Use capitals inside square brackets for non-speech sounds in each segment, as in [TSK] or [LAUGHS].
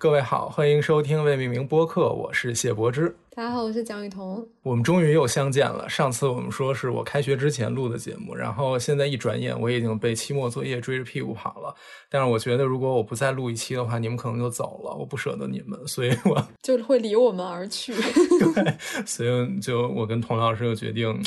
各位好，欢迎收听未命名播客，我是谢柏之。大家好，我是蒋雨桐。我们终于又相见了。上次我们说是我开学之前录的节目，然后现在一转眼我已经被期末作业追着屁股跑了。但是我觉得如果我不再录一期的话，你们可能就走了，我不舍得你们，所以我 [LAUGHS] 就会离我们而去。[LAUGHS] 对，所以就我跟童老师就决定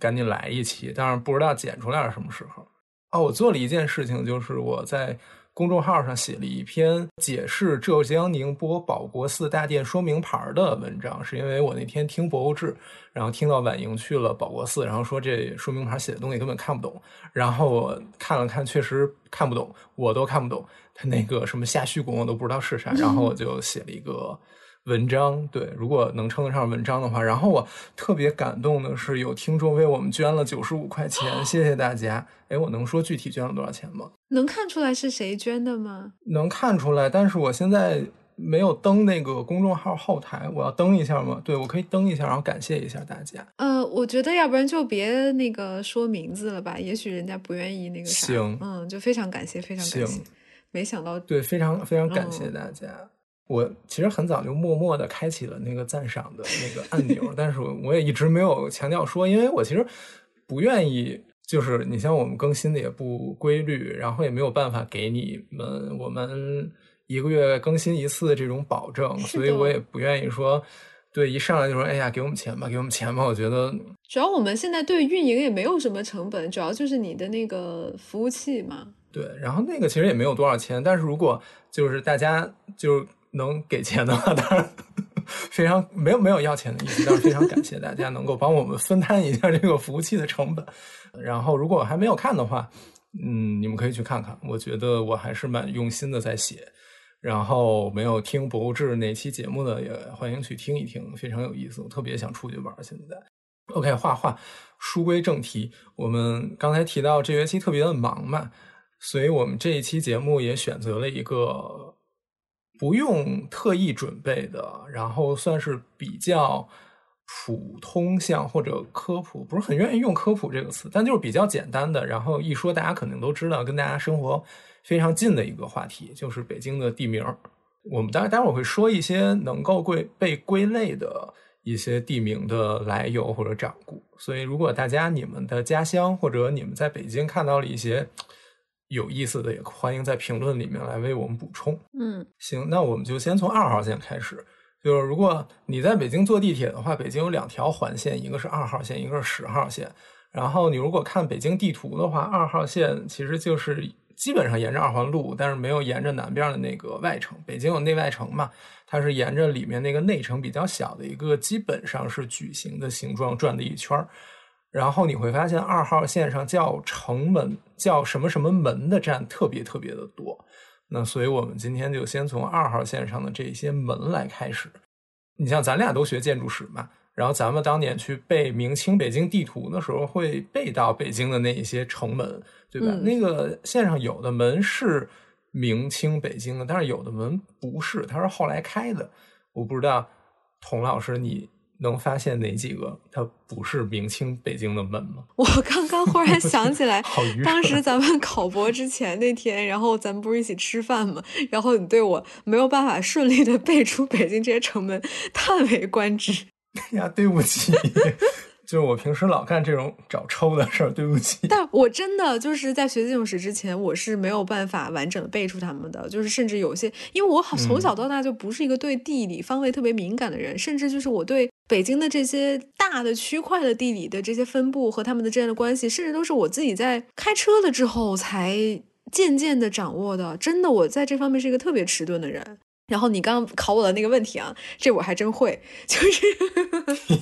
赶紧来一期，但是不知道剪出来是什么时候。啊，我做了一件事情，就是我在。公众号上写了一篇解释浙江宁波保国寺大殿说明牌的文章，是因为我那天听博物志，然后听到婉莹去了保国寺，然后说这说明牌写的东西根本看不懂，然后我看了看，确实看不懂，我都看不懂，他那个什么下虚宫我都不知道是啥，然后我就写了一个。文章对，如果能称得上文章的话，然后我特别感动的是，有听众为我们捐了九十五块钱，[LAUGHS] 谢谢大家。哎，我能说具体捐了多少钱吗？能看出来是谁捐的吗？能看出来，但是我现在没有登那个公众号后台，我要登一下吗？对，我可以登一下，然后感谢一下大家。呃，我觉得要不然就别那个说名字了吧，也许人家不愿意那个啥。行，嗯，就非常感谢，非常感谢。没想到，对，非常非常感谢大家。我其实很早就默默的开启了那个赞赏的那个按钮，但是我我也一直没有强调说，因为我其实不愿意，就是你像我们更新的也不规律，然后也没有办法给你们我们一个月更新一次这种保证，所以我也不愿意说，对，一上来就说，哎呀，给我们钱吧，给我们钱吧。我觉得主要我们现在对运营也没有什么成本，主要就是你的那个服务器嘛。对，然后那个其实也没有多少钱，但是如果就是大家就。能给钱的话，当然非常没有没有要钱的意思，但是非常感谢大家能够帮我们分摊一下这个服务器的成本。然后，如果还没有看的话，嗯，你们可以去看看。我觉得我还是蛮用心的在写。然后，没有听博物志哪期节目的，也欢迎去听一听，非常有意思。我特别想出去玩。现在，OK，画画。书归正题，我们刚才提到这学期特别的忙嘛，所以我们这一期节目也选择了一个。不用特意准备的，然后算是比较普通项或者科普，不是很愿意用科普这个词，但就是比较简单的。然后一说大家肯定都知道，跟大家生活非常近的一个话题，就是北京的地名。我们待待会儿会说一些能够归被归类的一些地名的来由或者掌故。所以，如果大家你们的家乡或者你们在北京看到了一些。有意思的也欢迎在评论里面来为我们补充。嗯，行，那我们就先从二号线开始。就是如果你在北京坐地铁的话，北京有两条环线，一个是二号线，一个是十号线。然后你如果看北京地图的话，二号线其实就是基本上沿着二环路，但是没有沿着南边的那个外城。北京有内外城嘛，它是沿着里面那个内城比较小的一个，基本上是矩形的形状转的一圈儿。然后你会发现，二号线上叫城门、叫什么什么门的站特别特别的多。那所以我们今天就先从二号线上的这些门来开始。你像咱俩都学建筑史嘛，然后咱们当年去背明清北京地图的时候，会背到北京的那一些城门，对吧？那个线上有的门是明清北京的，但是有的门不是，它是后来开的。我不知道，童老师你。能发现哪几个它不是明清北京的门吗？[LAUGHS] 我刚刚忽然想起来，[LAUGHS] 当时咱们考博之前那天，然后咱们不是一起吃饭吗？然后你对我没有办法顺利的背出北京这些城门，叹为观止。[LAUGHS] 呀，对不起。就是我平时老干这种找抽的事儿，对不起。但我真的就是在学建筑史之前，我是没有办法完整的背出他们的。就是甚至有些，因为我好从小到大就不是一个对地理方位特别敏感的人，甚至就是我对北京的这些大的区块的地理的这些分布和他们的之间的关系，甚至都是我自己在开车了之后才渐渐的掌握的。真的，我在这方面是一个特别迟钝的人。然后你刚刚考我的那个问题啊，这我还真会，就是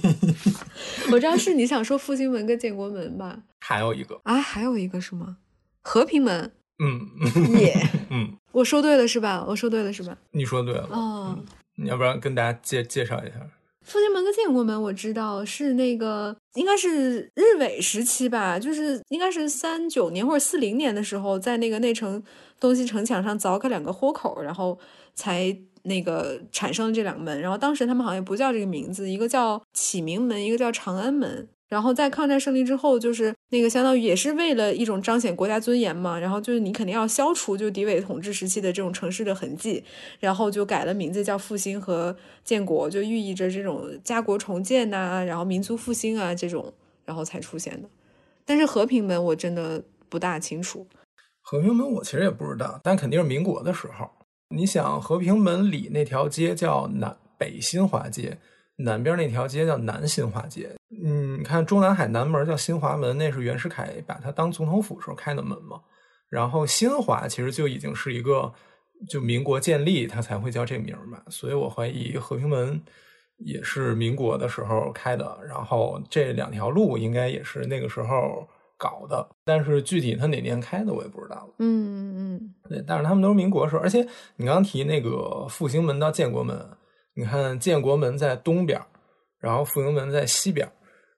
[LAUGHS] 我知道是你想说复兴门跟建国门吧？还有一个啊，还有一个是吗？和平门？嗯，也，嗯，[LAUGHS] 我说对了是吧？我说对了是吧？你说对了，哦，你要不然跟大家介介绍一下复兴门跟建国门？我知道是那个应该是日伪时期吧，就是应该是三九年或者四零年的时候，在那个内城东西城墙上凿开两个豁口，然后。才那个产生了这两个门，然后当时他们好像不叫这个名字，一个叫启明门，一个叫长安门。然后在抗战胜利之后，就是那个相当于也是为了一种彰显国家尊严嘛，然后就是你肯定要消除就敌伪统治时期的这种城市的痕迹，然后就改了名字叫复兴和建国，就寓意着这种家国重建呐、然后民族复兴啊这种，然后才出现的。但是和平门我真的不大清楚。和平门我其实也不知道，但肯定是民国的时候。你想，和平门里那条街叫南北新华街，南边那条街叫南新华街。嗯，你看中南海南门叫新华门，那是袁世凯把它当总统府时候开的门嘛。然后新华其实就已经是一个就民国建立，它才会叫这名儿嘛。所以我怀疑和平门也是民国的时候开的。然后这两条路应该也是那个时候搞的，但是具体它哪年开的我也不知道了。嗯嗯对，但是他们都是民国时候，而且你刚刚提那个复兴门到建国门，你看建国门在东边，然后复兴门在西边儿，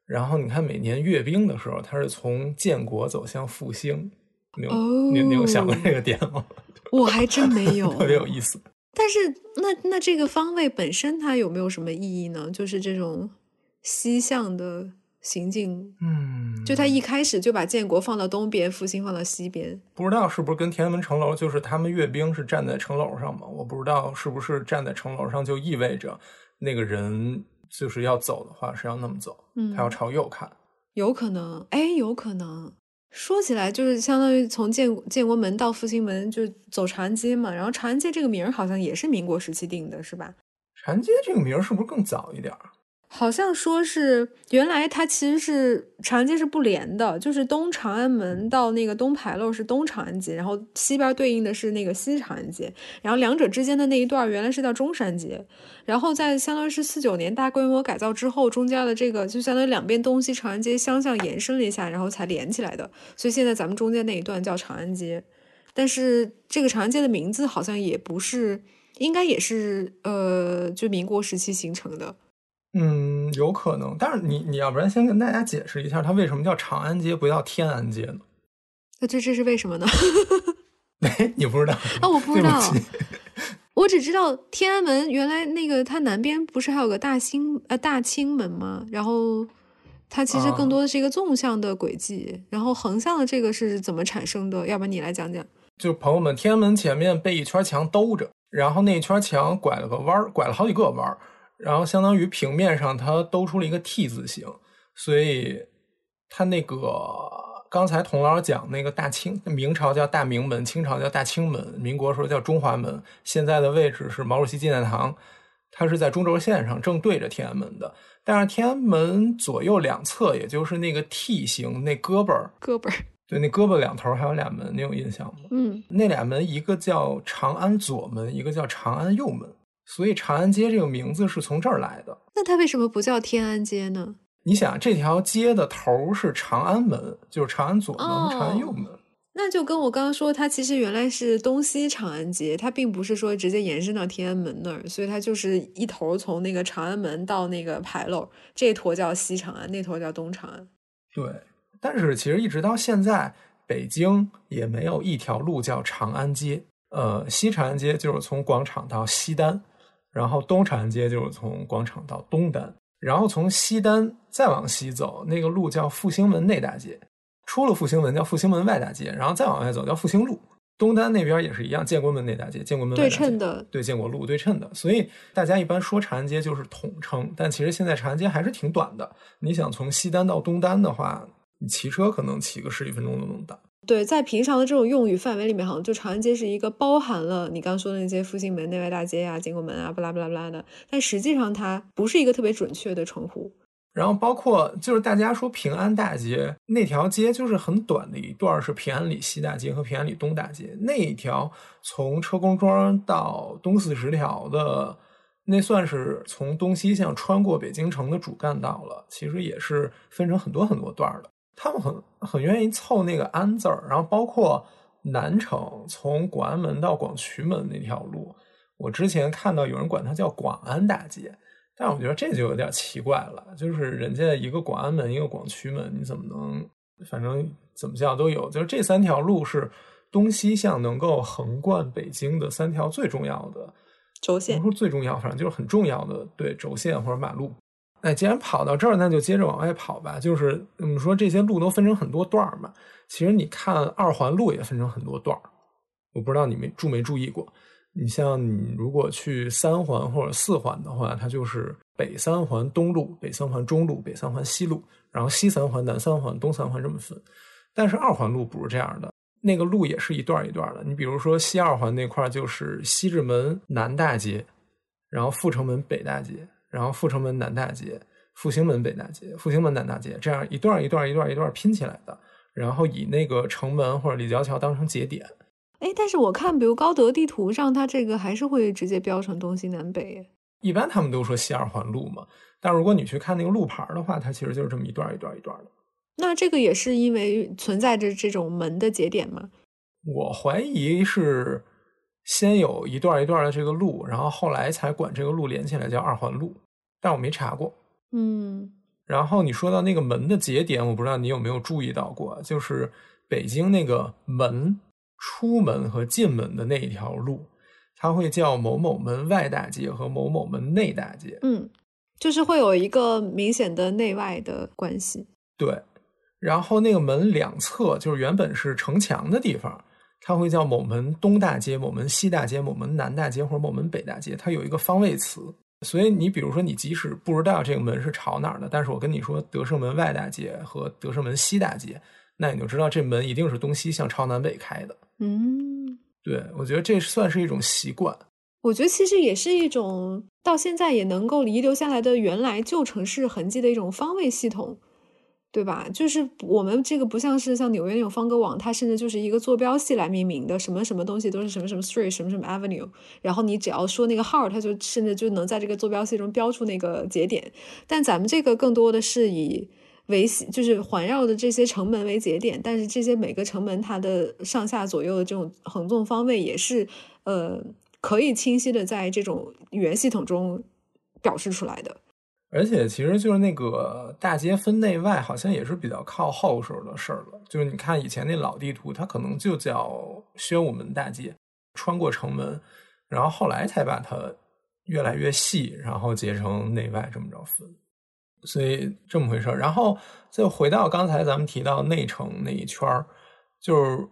然后你看每年阅兵的时候，它是从建国走向复兴，你有、你你有想过这个点吗？[LAUGHS] 我还真没有，特别有意思。[LAUGHS] 但是那那这个方位本身它有没有什么意义呢？就是这种西向的行进，嗯，就他一开始就把建国放到东边，复兴放到西边。不知道是不是跟天安门城楼，就是他们阅兵是站在城楼上嘛？我不知道是不是站在城楼上就意味着那个人就是要走的话是要那么走，嗯他要朝右看。有可能，哎，有可能。说起来，就是相当于从建建国门到复兴门，就走长安街嘛。然后长安街这个名儿好像也是民国时期定的，是吧？长安街这个名儿是不是更早一点儿？好像说是原来它其实是长安街是不连的，就是东长安门到那个东牌楼是东长安街，然后西边对应的是那个西长安街，然后两者之间的那一段原来是叫中山街，然后在相当于是四九年大规模改造之后，中间的这个就相当于两边东西长安街相向延伸了一下，然后才连起来的，所以现在咱们中间那一段叫长安街，但是这个长安街的名字好像也不是，应该也是呃就民国时期形成的。嗯，有可能，但是你你要不然先跟大家解释一下，它为什么叫长安街不叫天安街呢？那这这是为什么呢？[LAUGHS] 哎，你不知道啊，我不知道 [LAUGHS] 我只知道天安门原来那个它南边不是还有个大兴呃大清门吗？然后它其实更多的是一个纵向的轨迹，然后横向的这个是怎么产生的？要不然你来讲讲。就朋友们，天安门前面被一圈墙兜着，然后那一圈墙拐了个弯儿，拐了好几个弯儿，然后相当于平面上它兜出了一个 T 字形，所以它那个刚才童老讲那个大清，明朝叫大明门，清朝叫大清门，民国时候叫中华门，现在的位置是毛主席纪念堂，它是在中轴线上正对着天安门的，但是天安门左右两侧，也就是那个 T 形那胳膊儿，胳膊儿，对，那胳膊两头还有俩门，你有印象吗？嗯，那俩门，一个叫长安左门，一个叫长安右门，所以长安街这个名字是从这儿来的。那它为什么不叫天安街呢？你想，这条街的头是长安门，就是长安左门、哦长安右门。那就跟我刚刚说，它其实原来是东西长安街，它并不是说直接延伸到天安门那儿，所以它就是一头从那个长安门到那个牌楼，这坨叫西长安，那坨叫东长安。对，但是其实一直到现在，北京也没有一条路叫长安街。呃，西长安街就是从广场到西单，然后东长安街就是从广场到东单，然后从西单再往西走，那个路叫复兴门内大街。出了复兴门叫复兴门外大街，然后再往外走叫复兴路。东单那边也是一样，建国门内大街、建国门外对大街称的，对建国路对称的，所以大家一般说长安街就是统称，但其实现在长安街还是挺短的。你想从西单到东单的话，你骑车可能骑个十几分钟都能到。对，在平常的这种用语范围里面，好像就长安街是一个包含了你刚说的那些复兴门、内外大街啊、建国门啊，巴拉巴拉巴拉的，但实际上它不是一个特别准确的称呼。然后包括就是大家说平安大街那条街，就是很短的一段是平安里西大街和平安里东大街那一条，从车公庄到东四十条的，那算是从东西向穿过北京城的主干道了。其实也是分成很多很多段的，他们很很愿意凑那个安字儿，然后包括南城从广安门到广渠门那条路，我之前看到有人管它叫广安大街。但我觉得这就有点奇怪了，就是人家一个广安门，一个广渠门，你怎么能，反正怎么叫都有，就是这三条路是东西向能够横贯北京的三条最重要的轴线不是说最重要，反正就是很重要的对轴线或者马路。那既然跑到这儿，那就接着往外跑吧。就是我们说这些路都分成很多段儿嘛，其实你看二环路也分成很多段儿。我不知道你没注没注意过，你像你如果去三环或者四环的话，它就是北三环东路、北三环中路、北三环西路，然后西三环、南三环、东三环这么分。但是二环路不是这样的，那个路也是一段一段的。你比如说西二环那块就是西直门南大街，然后阜成门北大街，然后阜成门南大街、复兴门北大街、复兴门南大街，这样一段一段一段一段拼起来的，然后以那个城门或者立交桥当成节点。哎，但是我看，比如高德地图上，它这个还是会直接标成东西南北。一般他们都说西二环路嘛，但如果你去看那个路牌的话，它其实就是这么一段一段一段的。那这个也是因为存在着这种门的节点吗？我怀疑是先有一段一段的这个路，然后后来才管这个路连起来叫二环路，但我没查过。嗯。然后你说到那个门的节点，我不知道你有没有注意到过，就是北京那个门。出门和进门的那一条路，它会叫某某门外大街和某某门内大街。嗯，就是会有一个明显的内外的关系。对，然后那个门两侧就是原本是城墙的地方，它会叫某门东大街、某门西大街、某门南大街或者某门北大街，它有一个方位词。所以你比如说，你即使不知道这个门是朝哪儿的，但是我跟你说德胜门外大街和德胜门西大街。那你就知道这门一定是东西向朝南北开的。嗯，对，我觉得这算是一种习惯。我觉得其实也是一种到现在也能够遗留下来的原来旧城市痕迹的一种方位系统，对吧？就是我们这个不像是像纽约那种方格网，它甚至就是一个坐标系来命名的，什么什么东西都是什么什么 street，什么什么 avenue，然后你只要说那个号，它就甚至就能在这个坐标系中标出那个节点。但咱们这个更多的是以。维系就是环绕的这些城门为节点，但是这些每个城门它的上下左右的这种横纵方位也是呃可以清晰的在这种语言系统中表示出来的。而且其实就是那个大街分内外，好像也是比较靠后时候的事儿了。就是你看以前那老地图，它可能就叫宣武门大街，穿过城门，然后后来才把它越来越细，然后结成内外这么着分。所以这么回事儿，然后再回到刚才咱们提到内城那一圈儿，就是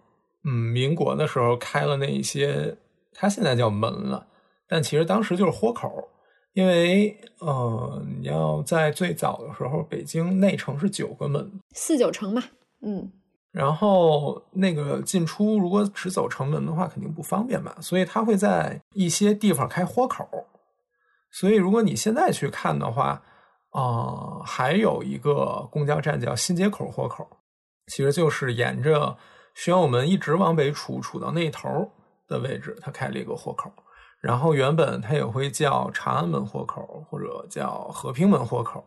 嗯，民国的时候开了那一些，它现在叫门了，但其实当时就是豁口，因为呃，你要在最早的时候，北京内城是九个门，四九城嘛，嗯，然后那个进出如果只走城门的话，肯定不方便嘛，所以它会在一些地方开豁口，所以如果你现在去看的话。啊，还有一个公交站叫新街口豁口，其实就是沿着宣武门一直往北杵，杵到那头的位置，它开了一个豁口。然后原本它也会叫长安门豁口，或者叫和平门豁口。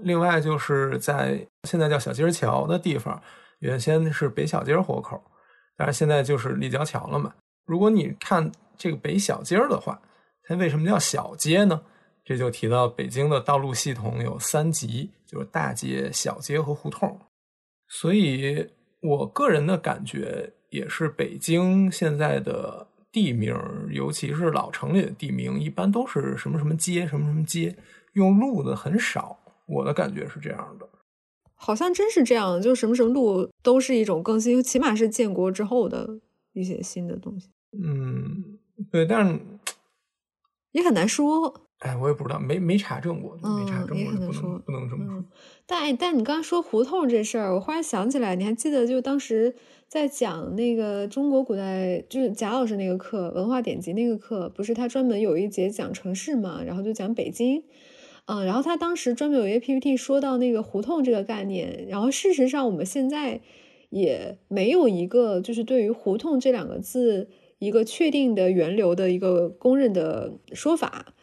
另外就是在现在叫小街桥的地方，原先是北小街豁口，但是现在就是立交桥了嘛。如果你看这个北小街的话，它为什么叫小街呢？这就提到北京的道路系统有三级，就是大街、小街和胡同。所以我个人的感觉也是，北京现在的地名，尤其是老城里的地名，一般都是什么什么街、什么什么街，用路的很少。我的感觉是这样的，好像真是这样，就什么什么路都是一种更新，起码是建国之后的一些新的东西。嗯，对，但是 [TSK] 也很难说。哎，我也不知道，没没查证过，没查证过，不能不能这么说。但但你刚刚说胡同这事儿，我忽然想起来，你还记得就当时在讲那个中国古代，就是贾老师那个课《文化典籍》那个课，不是他专门有一节讲城市嘛，然后就讲北京，嗯，然后他当时专门有一个 PPT 说到那个胡同这个概念，然后事实上我们现在也没有一个就是对于胡同这两个字一个确定的源流的一个公认的说法。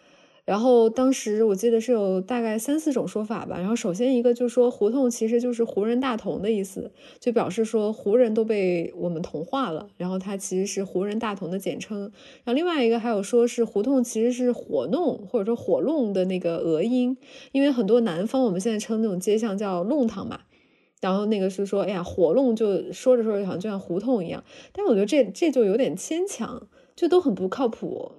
然后当时我记得是有大概三四种说法吧。然后首先一个就是说胡同其实就是胡人大同的意思，就表示说胡人都被我们同化了。然后它其实是胡人大同的简称。然后另外一个还有说是胡同其实是火弄或者说火弄的那个俄音，因为很多南方我们现在称那种街巷叫弄堂嘛。然后那个是说，哎呀，火弄就说着说着好像就像胡同一样。但我觉得这这就有点牵强，就都很不靠谱。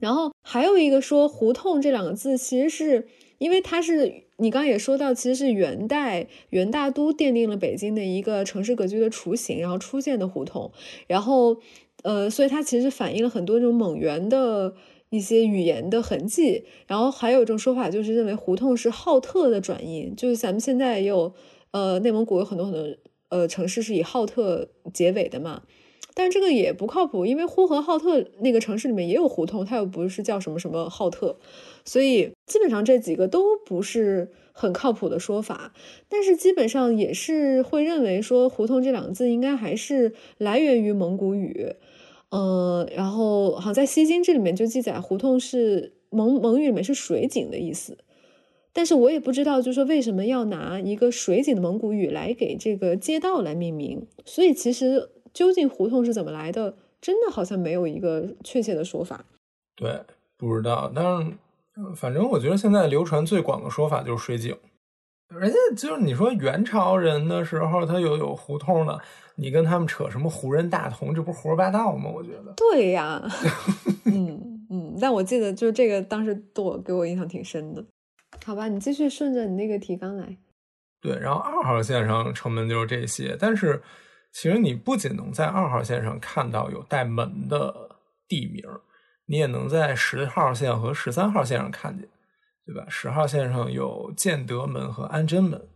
然后还有一个说“胡同”这两个字，其实是因为它是你刚也说到，其实是元代元大都奠定了北京的一个城市格局的雏形，然后出现的胡同，然后呃，所以它其实反映了很多这种蒙元的一些语言的痕迹。然后还有一种说法，就是认为胡同是浩特的转音，就是咱们现在也有呃内蒙古有很多很多呃城市是以浩特结尾的嘛。但这个也不靠谱，因为呼和浩特那个城市里面也有胡同，它又不是叫什么什么浩特，所以基本上这几个都不是很靠谱的说法。但是基本上也是会认为说胡同这两个字应该还是来源于蒙古语，嗯，然后好像在《西经》这里面就记载胡同是蒙蒙语里面是水井的意思，但是我也不知道，就是说为什么要拿一个水井的蒙古语来给这个街道来命名，所以其实。究竟胡同是怎么来的？真的好像没有一个确切的说法。对，不知道。但是，反正我觉得现在流传最广的说法就是水井。人家就是你说元朝人的时候，他有有胡同的，你跟他们扯什么胡人大同，这不是胡说八道吗？我觉得。对呀。[LAUGHS] 嗯嗯，但我记得就是这个当时对我给我印象挺深的。好吧，你继续顺着你那个提纲来。对，然后二号线上城门就是这些，但是。其实你不仅能在二号线上看到有带门的地名，你也能在十号线和十三号线上看见，对吧？十号线上有建德门和安贞门，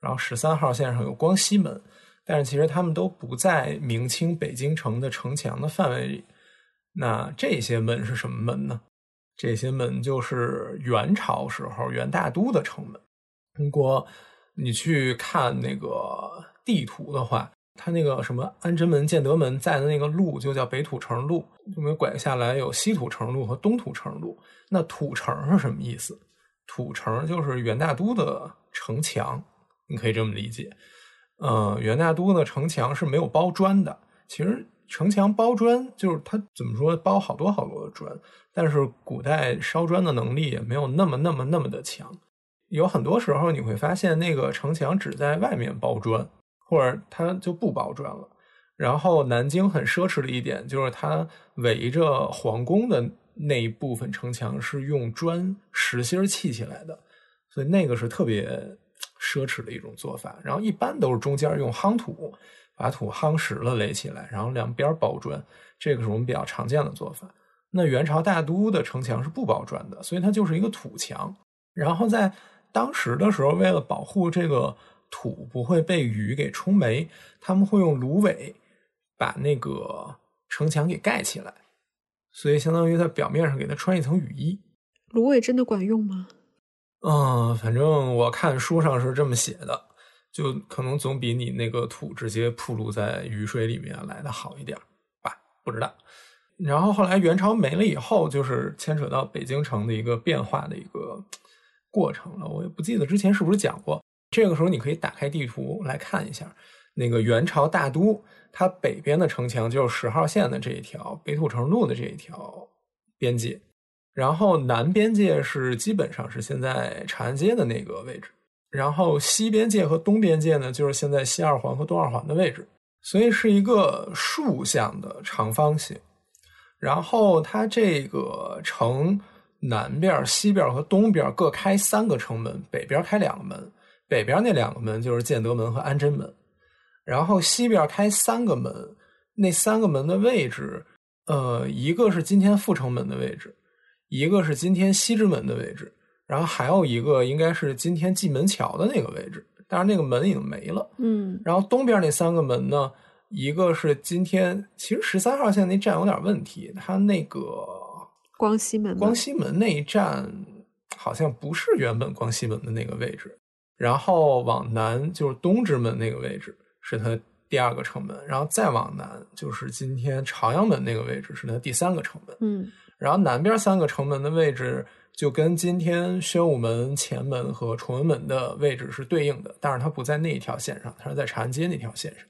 然后十三号线上有光熙门，但是其实他们都不在明清北京城的城墙的范围里。那这些门是什么门呢？这些门就是元朝时候元大都的城门。如果你去看那个地图的话，它那个什么安贞门、建德门在的那个路就叫北土城路，就没拐下来有西土城路和东土城路。那土城是什么意思？土城就是元大都的城墙，你可以这么理解。呃，元大都的城墙是没有包砖的。其实城墙包砖就是它怎么说，包好多好多的砖，但是古代烧砖的能力也没有那么那么那么的强。有很多时候你会发现，那个城墙只在外面包砖。或者它就不包砖了。然后南京很奢侈的一点就是，它围着皇宫的那一部分城墙是用砖实心砌起来的，所以那个是特别奢侈的一种做法。然后一般都是中间用夯土把土夯实了垒起来，然后两边包砖，这个是我们比较常见的做法。那元朝大都的城墙是不包砖的，所以它就是一个土墙。然后在当时的时候，为了保护这个。土不会被雨给冲没，他们会用芦苇把那个城墙给盖起来，所以相当于在表面上给它穿一层雨衣。芦苇真的管用吗？嗯，反正我看书上是这么写的，就可能总比你那个土直接铺露在雨水里面来的好一点吧，不知道。然后后来元朝没了以后，就是牵扯到北京城的一个变化的一个过程了。我也不记得之前是不是讲过。这个时候，你可以打开地图来看一下，那个元朝大都，它北边的城墙就是十号线的这一条北土城路的这一条边界，然后南边界是基本上是现在长安街的那个位置，然后西边界和东边界呢，就是现在西二环和东二环的位置，所以是一个竖向的长方形。然后它这个城南边、西边和东边各开三个城门，北边开两个门。北边那两个门就是建德门和安贞门，然后西边开三个门，那三个门的位置，呃，一个是今天阜成门的位置，一个是今天西直门的位置，然后还有一个应该是今天蓟门桥的那个位置，但是那个门已经没了。嗯，然后东边那三个门呢，一个是今天，其实十三号线那站有点问题，它那个光西门，光西门那一站好像不是原本光西门的那个位置。然后往南就是东直门那个位置，是它第二个城门。然后再往南就是今天朝阳门那个位置，是它第三个城门。嗯，然后南边三个城门的位置就跟今天宣武门前门和崇文门的位置是对应的，但是它不在那一条线上，它是在长安街那条线上。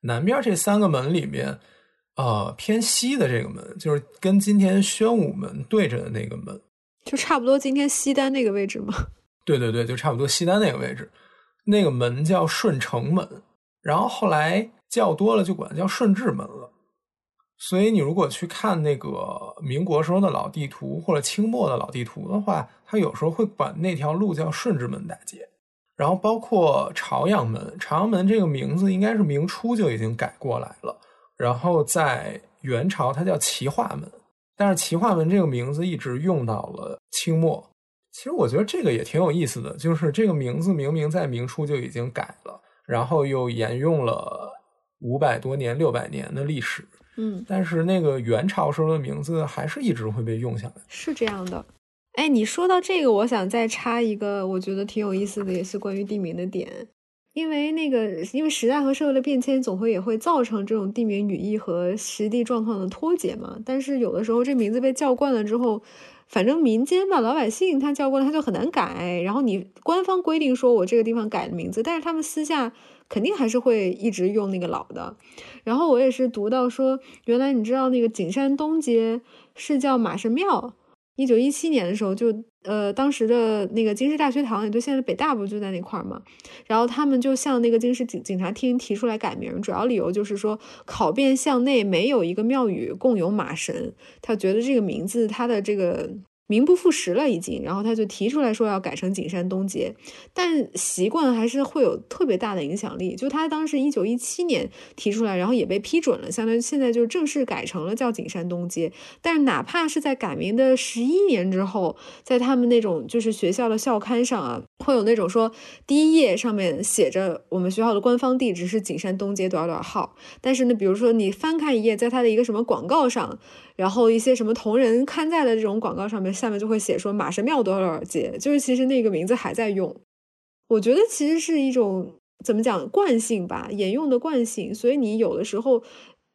南边这三个门里面，呃，偏西的这个门就是跟今天宣武门对着的那个门，就差不多今天西单那个位置吗？对对对，就差不多西单那个位置，那个门叫顺城门，然后后来叫多了就管叫顺治门了。所以你如果去看那个民国时候的老地图或者清末的老地图的话，它有时候会管那条路叫顺治门大街。然后包括朝阳门，朝阳门这个名字应该是明初就已经改过来了。然后在元朝它叫齐化门，但是齐化门这个名字一直用到了清末。其实我觉得这个也挺有意思的，就是这个名字明明在明初就已经改了，然后又沿用了五百多年、六百年的历史。嗯，但是那个元朝时候的名字还是一直会被用下来。是这样的。哎，你说到这个，我想再插一个，我觉得挺有意思的，也是关于地名的点。因为那个，因为时代和社会的变迁，总会也会造成这种地名语义和实地状况的脱节嘛。但是有的时候，这名字被叫惯了之后，反正民间吧，老百姓他叫过来，他就很难改。然后你官方规定说我这个地方改的名字，但是他们私下肯定还是会一直用那个老的。然后我也是读到说，原来你知道那个景山东街是叫马神庙。一九一七年的时候，就呃，当时的那个京师大学堂，也就现在北大不就在那块儿嘛。然后他们就向那个京师警警察厅提出来改名，主要理由就是说，考遍巷内没有一个庙宇供有马神，他觉得这个名字它的这个。名不副实了，已经，然后他就提出来说要改成景山东街，但习惯还是会有特别大的影响力。就他当时一九一七年提出来，然后也被批准了，相当于现在就正式改成了叫景山东街。但是哪怕是在改名的十一年之后，在他们那种就是学校的校刊上啊，会有那种说第一页上面写着我们学校的官方地址是景山东街多少多少号，但是呢，比如说你翻看一页，在他的一个什么广告上。然后一些什么同人刊载的这种广告上面，下面就会写说马神庙多少多少街，就是其实那个名字还在用。我觉得其实是一种怎么讲惯性吧，沿用的惯性。所以你有的时候，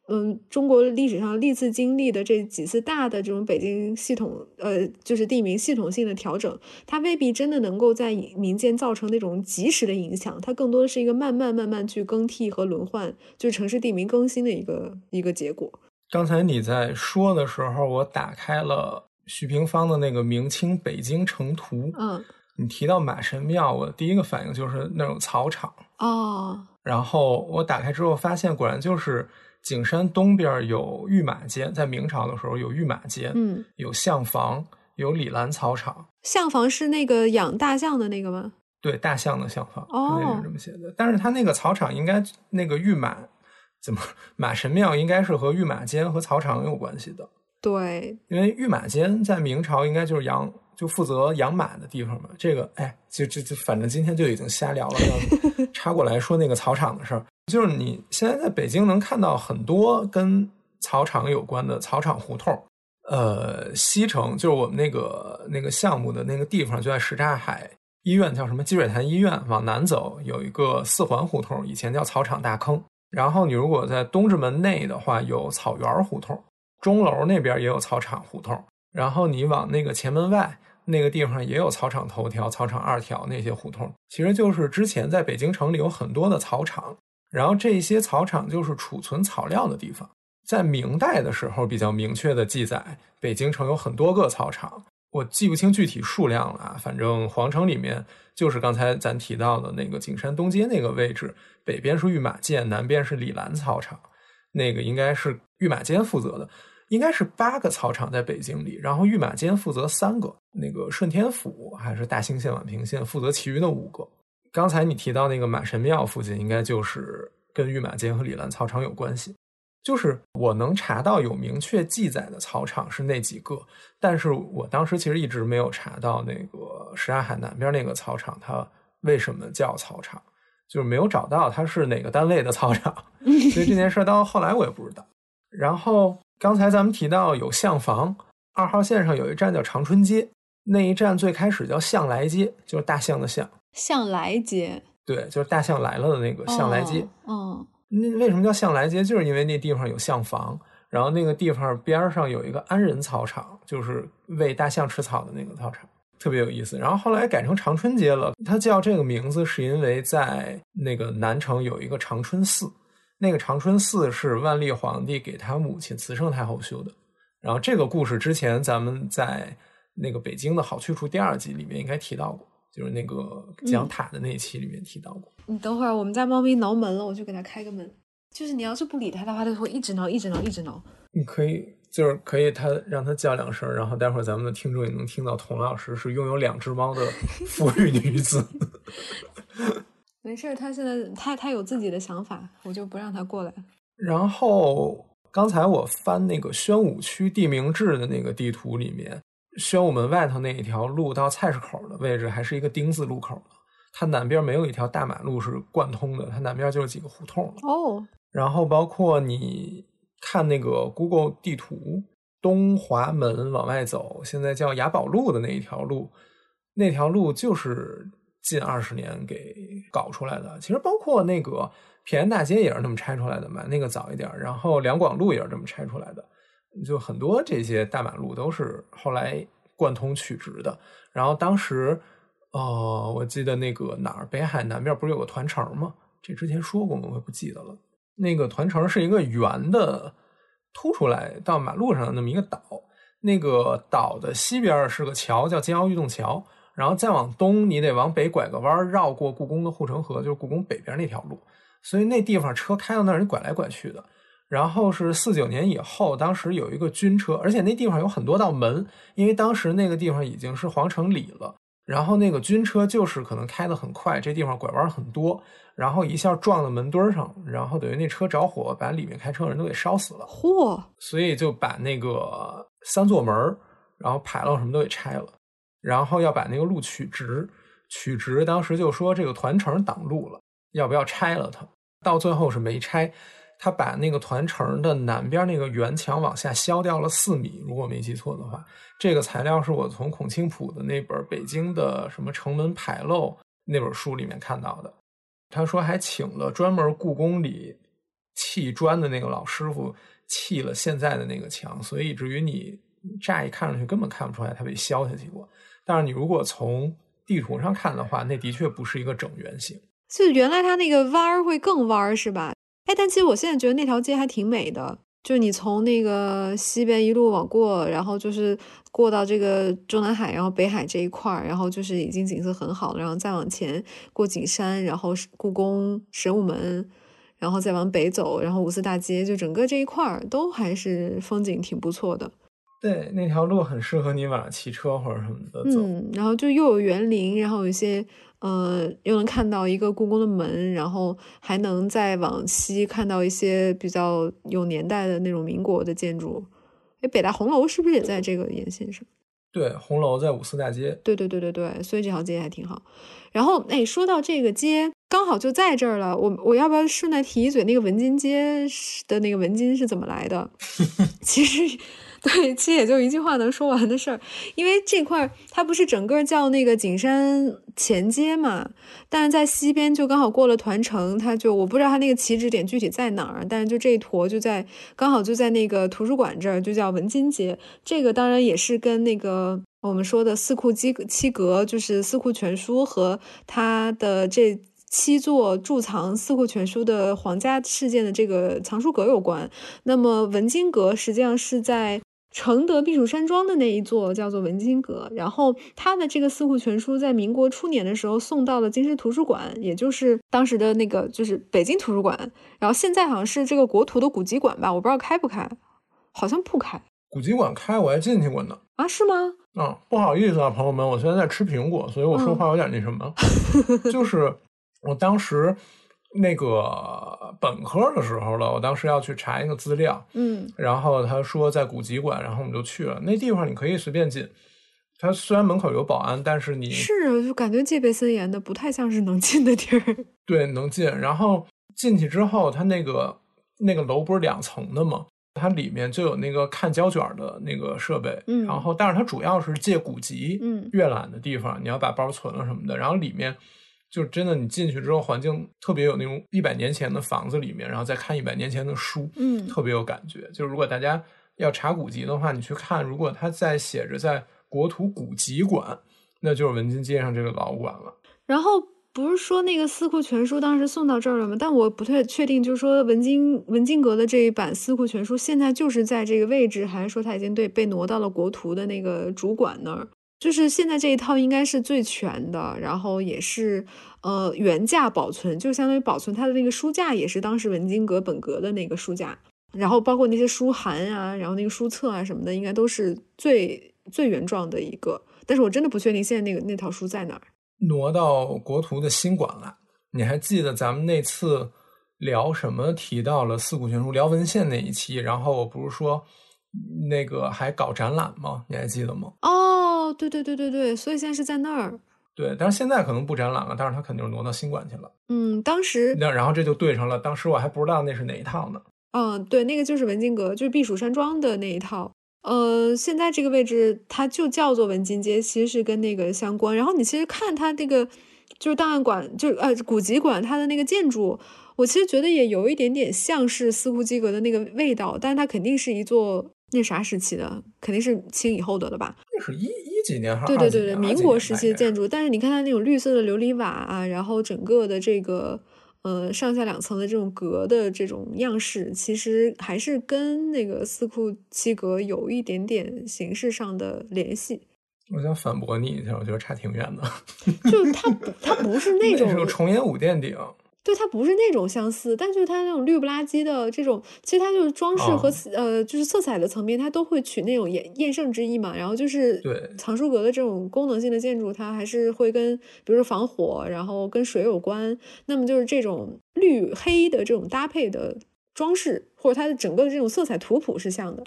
嗯，中国历史上历次经历的这几次大的这种北京系统，呃，就是地名系统性的调整，它未必真的能够在民间造成那种及时的影响，它更多的是一个慢慢慢慢去更替和轮换，就是城市地名更新的一个一个结果。刚才你在说的时候，我打开了徐平方的那个《明清北京城图》。嗯，你提到马神庙，我第一个反应就是那种草场。哦。然后我打开之后发现，果然就是景山东边有御马街，在明朝的时候有御马街，嗯，有象房，有李兰草场。象房是那个养大象的那个吗？对，大象的象房，哦，那是这么写的。但是它那个草场应该那个御马。怎么马神庙应该是和御马监和草场有关系的？对，因为御马监在明朝应该就是养就负责养马的地方嘛。这个哎，就就就反正今天就已经瞎聊了，要 [LAUGHS] 插过来说那个草场的事儿。就是你现在在北京能看到很多跟草场有关的草场胡同。呃，西城就是我们那个那个项目的那个地方，就在什刹海医院，叫什么积水潭医院，往南走有一个四环胡同，以前叫草场大坑。然后你如果在东直门内的话，有草园胡同，钟楼那边也有草场胡同。然后你往那个前门外那个地方也有草场头条、草场二条那些胡同，其实就是之前在北京城里有很多的草场，然后这些草场就是储存草料的地方。在明代的时候比较明确的记载，北京城有很多个草场。我记不清具体数量了啊，反正皇城里面就是刚才咱提到的那个景山东街那个位置，北边是御马监，南边是李兰草场，那个应该是御马监负责的，应该是八个草场在北京里，然后御马监负责三个，那个顺天府还是大兴县、宛平县负责其余的五个。刚才你提到那个马神庙附近，应该就是跟御马监和李兰草场有关系。就是我能查到有明确记载的草场是那几个，但是我当时其实一直没有查到那个什刹海南边那个草场，它为什么叫草场，就是没有找到它是哪个单位的草场，[LAUGHS] 所以这件事到后来我也不知道。然后刚才咱们提到有象房，二号线上有一站叫长春街，那一站最开始叫象来街，就是大象的象，象来街，对，就是大象来了的那个象来街，嗯。那为什么叫象来街？就是因为那地方有象房，然后那个地方边上有一个安仁草场，就是喂大象吃草的那个草场，特别有意思。然后后来改成长春街了，它叫这个名字是因为在那个南城有一个长春寺，那个长春寺是万历皇帝给他母亲慈圣太后修的。然后这个故事之前咱们在那个北京的好去处第二集里面应该提到过。就是那个讲塔的那一期里面提到过。你等会儿，我们家猫咪挠门了，我就给它开个门。就是你要是不理它的话，它会一直挠，一直挠，一直挠。你可以就是可以它让它叫两声，然后待会儿咱们的听众也能听到童老师是拥有两只猫的富裕女子。[LAUGHS] 没事，他现在他他有自己的想法，我就不让他过来。然后刚才我翻那个宣武区地名志的那个地图里面，宣武门外头那一条路到菜市口的位置还是一个丁字路口它南边没有一条大马路是贯通的，它南边就是几个胡同哦。然后包括你看那个 Google 地图，东华门往外走，现在叫雅宝路的那一条路，那条路就是。近二十年给搞出来的，其实包括那个平安大街也是那么拆出来的嘛，那个早一点，然后两广路也是这么拆出来的，就很多这些大马路都是后来贯通取直的。然后当时，哦，我记得那个哪儿，北海南边不是有个团城吗？这之前说过吗？我也不记得了。那个团城是一个圆的凸出来到马路上的那么一个岛，那个岛的西边是个桥，叫金鳌玉洞桥。然后再往东，你得往北拐个弯，绕过故宫的护城河，就是故宫北边那条路。所以那地方车开到那儿，你拐来拐去的。然后是四九年以后，当时有一个军车，而且那地方有很多道门，因为当时那个地方已经是皇城里了。然后那个军车就是可能开得很快，这地方拐弯很多，然后一下撞到门墩上，然后等于那车着火，把里面开车的人都给烧死了。嚯！所以就把那个三座门，然后牌楼什么都给拆了。然后要把那个路取直，取直，当时就说这个团城挡路了，要不要拆了它？到最后是没拆，他把那个团城的南边那个圆墙往下削掉了四米，如果没记错的话。这个材料是我从孔庆普的那本《北京的什么城门牌楼》那本书里面看到的。他说还请了专门故宫里砌砖的那个老师傅砌了现在的那个墙，所以以至于你乍一看上去根本看不出来它被削下去过。但是你如果从地图上看的话，那的确不是一个整圆形。就原来它那个弯儿会更弯儿，是吧？哎，但其实我现在觉得那条街还挺美的。就你从那个西边一路往过，然后就是过到这个中南海，然后北海这一块儿，然后就是已经景色很好了。然后再往前过景山，然后故宫、神武门，然后再往北走，然后五四大街，就整个这一块儿都还是风景挺不错的。对，那条路很适合你晚上骑车或者什么的走。嗯，然后就又有园林，然后有一些，呃，又能看到一个故宫的门，然后还能再往西看到一些比较有年代的那种民国的建筑。哎，北大红楼是不是也在这个沿线上？对，红楼在五四大街。对对对对对，所以这条街还挺好。然后，哎，说到这个街，刚好就在这儿了。我我要不要顺带提一嘴，那个文津街的那个文津是怎么来的？[LAUGHS] 其实。[LAUGHS] 对，其实也就一句话能说完的事儿，因为这块儿它不是整个叫那个景山前街嘛，但是在西边就刚好过了团城，它就我不知道它那个起止点具体在哪儿，但是就这一坨就在刚好就在那个图书馆这儿，就叫文津街。这个当然也是跟那个我们说的四库七七阁，就是四库全书和它的这七座贮藏四库全书的皇家事件的这个藏书阁有关。那么文津阁实际上是在。承德避暑山庄的那一座叫做文津阁，然后他的这个四库全书在民国初年的时候送到了京师图书馆，也就是当时的那个就是北京图书馆，然后现在好像是这个国图的古籍馆吧，我不知道开不开，好像不开。古籍馆开，我还进去过呢。啊，是吗？啊，不好意思啊，朋友们，我现在在吃苹果，所以我说话有点那什么，[LAUGHS] 就是我当时。那个本科的时候了，我当时要去查一个资料，嗯，然后他说在古籍馆，然后我们就去了。那地方你可以随便进，他虽然门口有保安，但是你是啊就感觉戒备森严的，不太像是能进的地儿。[LAUGHS] 对，能进。然后进去之后，他那个那个楼不是两层的吗？它里面就有那个看胶卷的那个设备，嗯，然后但是它主要是借古籍，嗯，阅览的地方，你要把包存了什么的，然后里面。就真的，你进去之后，环境特别有那种一百年前的房子里面，然后再看一百年前的书，嗯，特别有感觉。就如果大家要查古籍的话，你去看，如果它在写着在国土古籍馆，那就是文津街上这个老馆了。然后不是说那个四库全书当时送到这儿了吗？但我不太确定，就是说文津文津阁的这一版四库全书现在就是在这个位置，还是说它已经对被挪到了国图的那个主馆那儿？就是现在这一套应该是最全的，然后也是呃原价保存，就相当于保存它的那个书架也是当时文津阁本阁的那个书架。然后包括那些书函啊，然后那个书册啊什么的，应该都是最最原状的一个。但是我真的不确定现在那个那套书在哪儿。挪到国图的新馆了。你还记得咱们那次聊什么提到了四库全书聊文献那一期？然后我不是说那个还搞展览吗？你还记得吗？哦，对对对对对，所以现在是在那儿。对，但是现在可能不展览了，但是他肯定是挪到新馆去了。嗯，当时那然后这就对上了，当时我还不知道那是哪一套呢。嗯，对，那个就是文津阁，就是避暑山庄的那一套。呃，现在这个位置它就叫做文津街，其实是跟那个相关。然后你其实看它那个就是档案馆，就呃古籍馆它的那个建筑，我其实觉得也有一点点像是司库基阁的那个味道，但是它肯定是一座那啥时期的，肯定是清以后的了吧？那是一一几年还是对对对对，民国时期的建筑。但是你看它那种绿色的琉璃瓦啊，然后整个的这个呃上下两层的这种格的这种样式，其实还是跟那个四库七阁有一点点形式上的联系。我想反驳你一下，我觉得差挺远的。就它不，它不是那 [LAUGHS] 那种是重檐五殿顶，对，它不是那种相似，但就是它那种绿不拉几的这种，其实它就是装饰和、哦呃，就是色彩的层面，它都会取那种艳艳胜之意嘛。然后就是对藏书阁的这种功能性的建筑，它还是会跟比如说防火，然后跟水有关。那么就是这种绿黑的这种搭配的装饰，或者它的整个的这种色彩图谱是像的。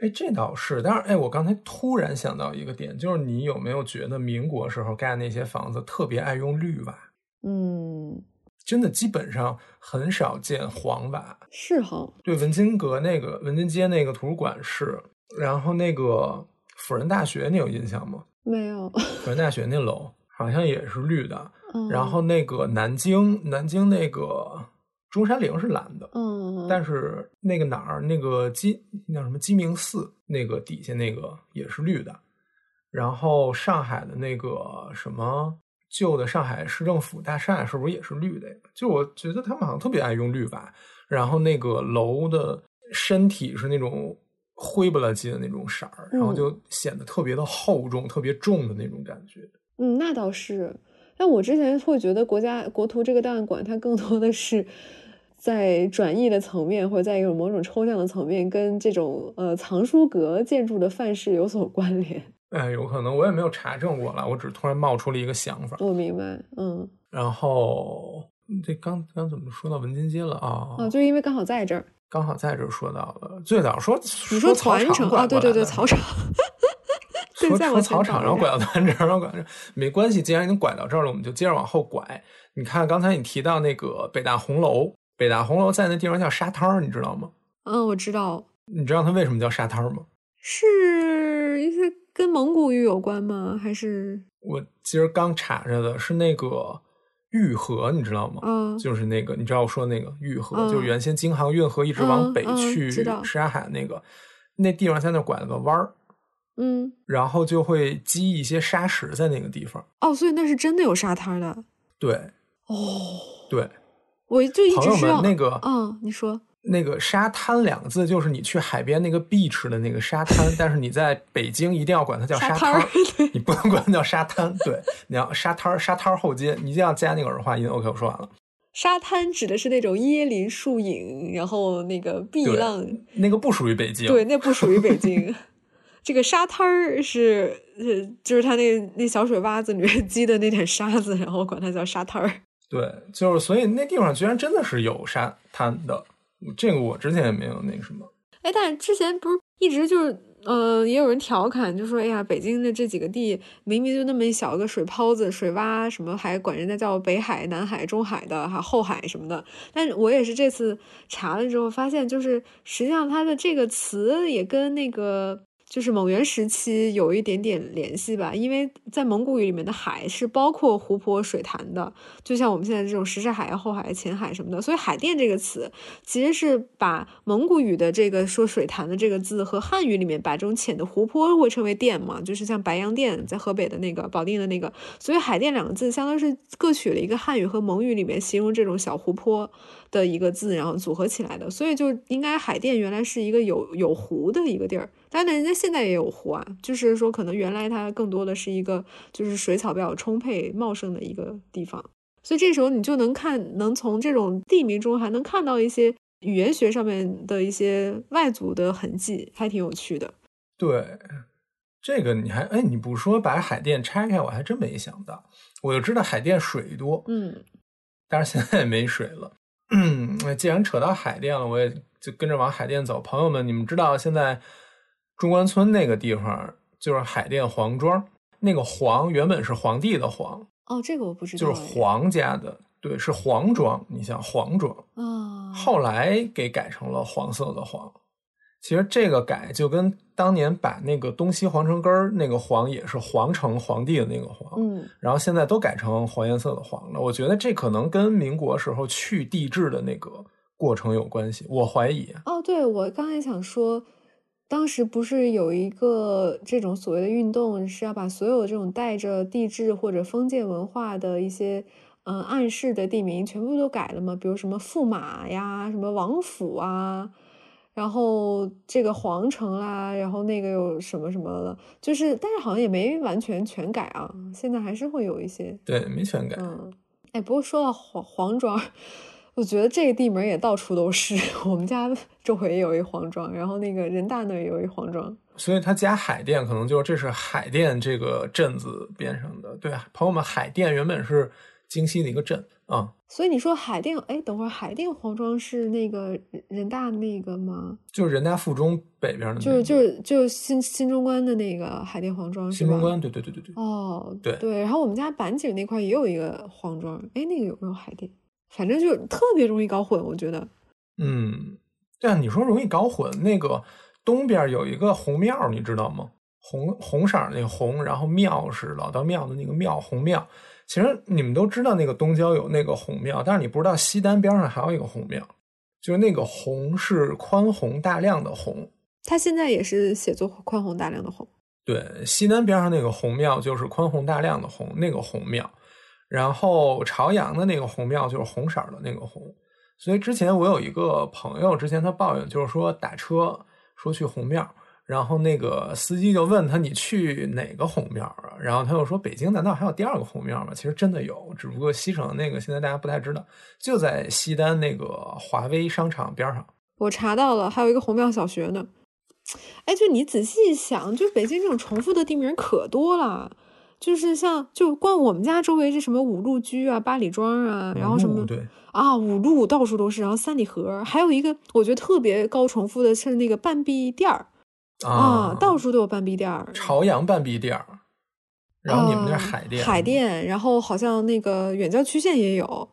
哎，这倒是。但是，哎，我刚才突然想到一个点，就是你有没有觉得民国时候盖那些房子特别爱用绿瓦？嗯，真的基本上很少见黄瓦。是哈，对，文津阁那个文津街那个图书馆是，然后那个辅仁大学，你有印象吗？没有。辅仁大学那楼好像也是绿的。嗯、然后那个南京，南京那个中山陵是蓝的，嗯，但是那个哪儿那个鸡那叫什么鸡鸣寺那个底下那个也是绿的，然后上海的那个什么旧的上海市政府大厦是不是也是绿的呀？就我觉得他们好像特别爱用绿瓦，然后那个楼的身体是那种灰不拉几的那种色儿，然后嗯就显得特别的厚重、特别重的那种感觉。嗯，那倒是。但我之前会觉得国家国图这个档案馆，它更多的是在转译的层面，或者在一种某种抽象的层面，跟这种呃藏书阁建筑的范式有所关联。哎，有可能我也没有查证过了，我只是突然冒出了一个想法。我明白，嗯，然后这刚刚怎么说到文津街了啊？啊，就因为刚好在这儿。刚好在这儿说到了，最早说你说草场传承啊？对对对，草场。[LAUGHS] 对，说再说草场，[LAUGHS] 然后拐到咱这儿，然后拐到没关系，既然已经拐到这儿了，我们就接着往后拐。你看刚才你提到那个北大红楼，北大红楼在那地方叫沙滩儿，你知道吗？嗯，我知道，你知道它为什么叫沙滩儿吗？是一些跟蒙古语有关吗？还是我今儿刚查着的，是那个玉河，你知道吗？嗯就是那个，你知道我说那个玉河，嗯就是原先京杭运河一直往北去知道什刹海那个，那地方在那拐了个弯儿，嗯然后就会积一些沙石在那个地方。哦，所以那是真的有沙滩的对哦。对，我就一直知道，们，那个嗯，你说那个沙滩两个字，就是你去海边那个 beach 的那个沙滩，[LAUGHS] 但是你在北京一定要管它叫沙沙滩 [LAUGHS] 你不能管它叫沙滩。对，你要沙滩沙滩后街，你一定要加那个儿化音。OK，我说完了。沙滩指的是那种椰林树影，然后那个碧浪，那个不属于北京。对，那不属于北京。[LAUGHS] 这个沙滩儿是，呃，就是它那那小水洼子里面积的那点沙子，然后管它叫沙滩儿。对，就是所以那地方居然真的是有沙滩的，这个我之前也没有那个什么。哎，但是之前不是一直就是，呃，也有人调侃，就说，哎呀，北京的这几个地明明就那么一小个水泡子、水洼，什么还管人家叫北海、南海、中海的，还后海什么的。但我也是这次查了之后发现，就是实际上它的这个词也跟那个。就是蒙元时期有一点点联系吧，因为在蒙古语里面的海是包括湖泊、水潭的，就像我们现在这种什刹海、后海、前海什么的，所以海淀这个词其实是把蒙古语的这个说水潭的这个字和汉语里面把这种浅的湖泊会称为淀嘛，就是像白洋淀在河北的那个保定的那个，所以海淀两个字相当是各取了一个汉语和蒙语里面形容这种小湖泊的一个字，然后组合起来的，所以就应该海淀原来是一个有有湖的一个地儿，当然人家现在也有湖啊，就是说可能原来它更多的是一个就是水草比较充沛茂盛的一个地方。所以这时候你就能看，能从这种地名中还能看到一些语言学上面的一些外族的痕迹，还挺有趣的。对，这个你还哎，你不说把海淀拆开，我还真没想到。我就知道海淀水多，嗯，但是现在也没水了。嗯，既然扯到海淀了，我也就跟着往海淀走。朋友们，你们知道现在中关村那个地方就是海淀黄庄，那个黄原本是皇帝的皇，哦，这个我不知道，就是皇家的，对，是黄庄。你像黄庄啊，后来给改成了黄色的黄。其实这个改就跟当年把那个东西皇城根儿那个黄也是皇城皇帝的那个黄，嗯，然后现在都改成黄颜色的黄了。我觉得这可能跟民国时候去帝制的那个过程有关系，我怀疑。哦，对，我刚才想说，当时不是有一个这种所谓的运动，是要把所有这种带着地质或者封建文化的一些嗯暗示的地名全部都改了吗？比如什么驸马呀，什么王府啊。然后这个皇城啦，然后那个有什么什么的，就是，但是好像也没完全全改啊，现在还是会有一些，对，没全改。嗯，哎，不过说到黄黄庄，我觉得这个地名也到处都是，我们家 [LAUGHS] 周围也有一黄庄，然后那个人大那也有一黄庄，所以他家海淀，可能就这是海淀这个镇子边上的。对，朋友们，海淀原本是京西的一个镇。啊，所以你说海淀，哎，等会儿海淀黄庄是那个人大那个吗？就是人大附中北边的，就是就是就是新新中关的那个海淀黄庄，新中关，对对对对对。哦，对对，然后我们家板井那块也有一个黄庄，哎，那个有没有海淀？反正就特别容易搞混，我觉得。嗯，对啊，你说容易搞混，那个东边有一个红庙，你知道吗？红红色那个红，然后庙是老道庙的那个庙，红庙。其实你们都知道那个东郊有那个红庙，但是你不知道西单边上还有一个红庙，就是那个红是宽宏大量的宏，它现在也是写作宽宏大量的宏。对，西单边上那个红庙就是宽宏大量的宏，那个红庙。然后朝阳的那个红庙就是红色的那个红。所以之前我有一个朋友，之前他抱怨就是说打车说去红庙。然后那个司机就问他：“你去哪个红庙啊？”然后他又说：“北京难道还有第二个红庙吗？”其实真的有，只不过西城那个现在大家不太知道，就在西单那个华威商场边上。我查到了，还有一个红庙小学呢。哎，就你仔细一想，就北京这种重复的地名可多了。就是像就逛我们家周围是什么五路居啊、八里庄啊，然后什么对。啊五路到处都是，然后三里河，还有一个我觉得特别高重复的是那个半壁店儿。啊，到处都有半壁店儿，朝阳半壁店儿，然后你们那海淀，海淀，然后好像那个远郊区县也有，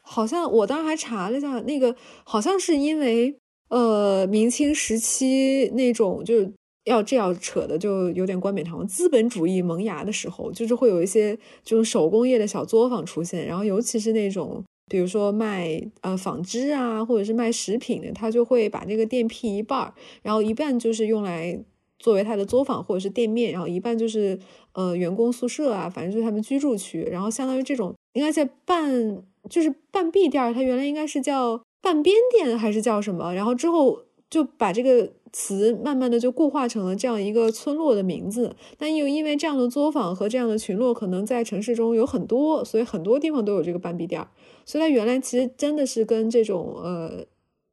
好像我当时还查了一下，那个好像是因为呃明清时期那种就是要这样扯的就有点冠冕堂皇，资本主义萌芽的时候，就是会有一些这种手工业的小作坊出现，然后尤其是那种。比如说卖呃纺织啊，或者是卖食品的，他就会把这个店辟一半儿，然后一半就是用来作为他的作坊或者是店面，然后一半就是呃员工宿舍啊，反正就是他们居住区。然后相当于这种应该在半就是半壁店，它原来应该是叫半边店还是叫什么？然后之后就把这个词慢慢的就固化成了这样一个村落的名字。但又因为这样的作坊和这样的群落可能在城市中有很多，所以很多地方都有这个半壁店儿。所以它原来其实真的是跟这种呃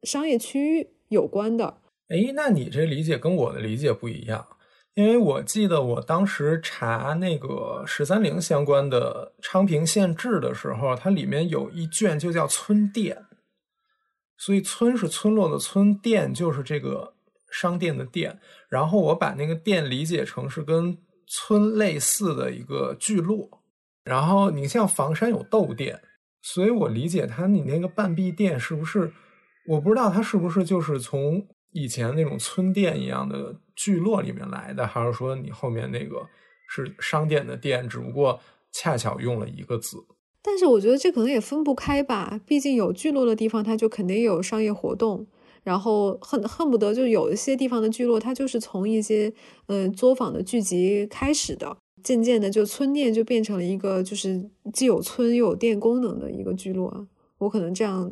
商业区域有关的。哎，那你这理解跟我的理解不一样，因为我记得我当时查那个十三陵相关的昌平县志的时候，它里面有一卷就叫村店，所以村是村落的村，店就是这个商店的店。然后我把那个店理解成是跟村类似的一个聚落。然后你像房山有豆店。所以我理解他，你那个半壁店是不是？我不知道他是不是就是从以前那种村店一样的聚落里面来的，还是说你后面那个是商店的店，只不过恰巧用了一个字。但是我觉得这可能也分不开吧，毕竟有聚落的地方，它就肯定有商业活动，然后恨恨不得就有一些地方的聚落，它就是从一些嗯作坊的聚集开始的。渐渐的，就村店就变成了一个，就是既有村又有店功能的一个聚落。我可能这样，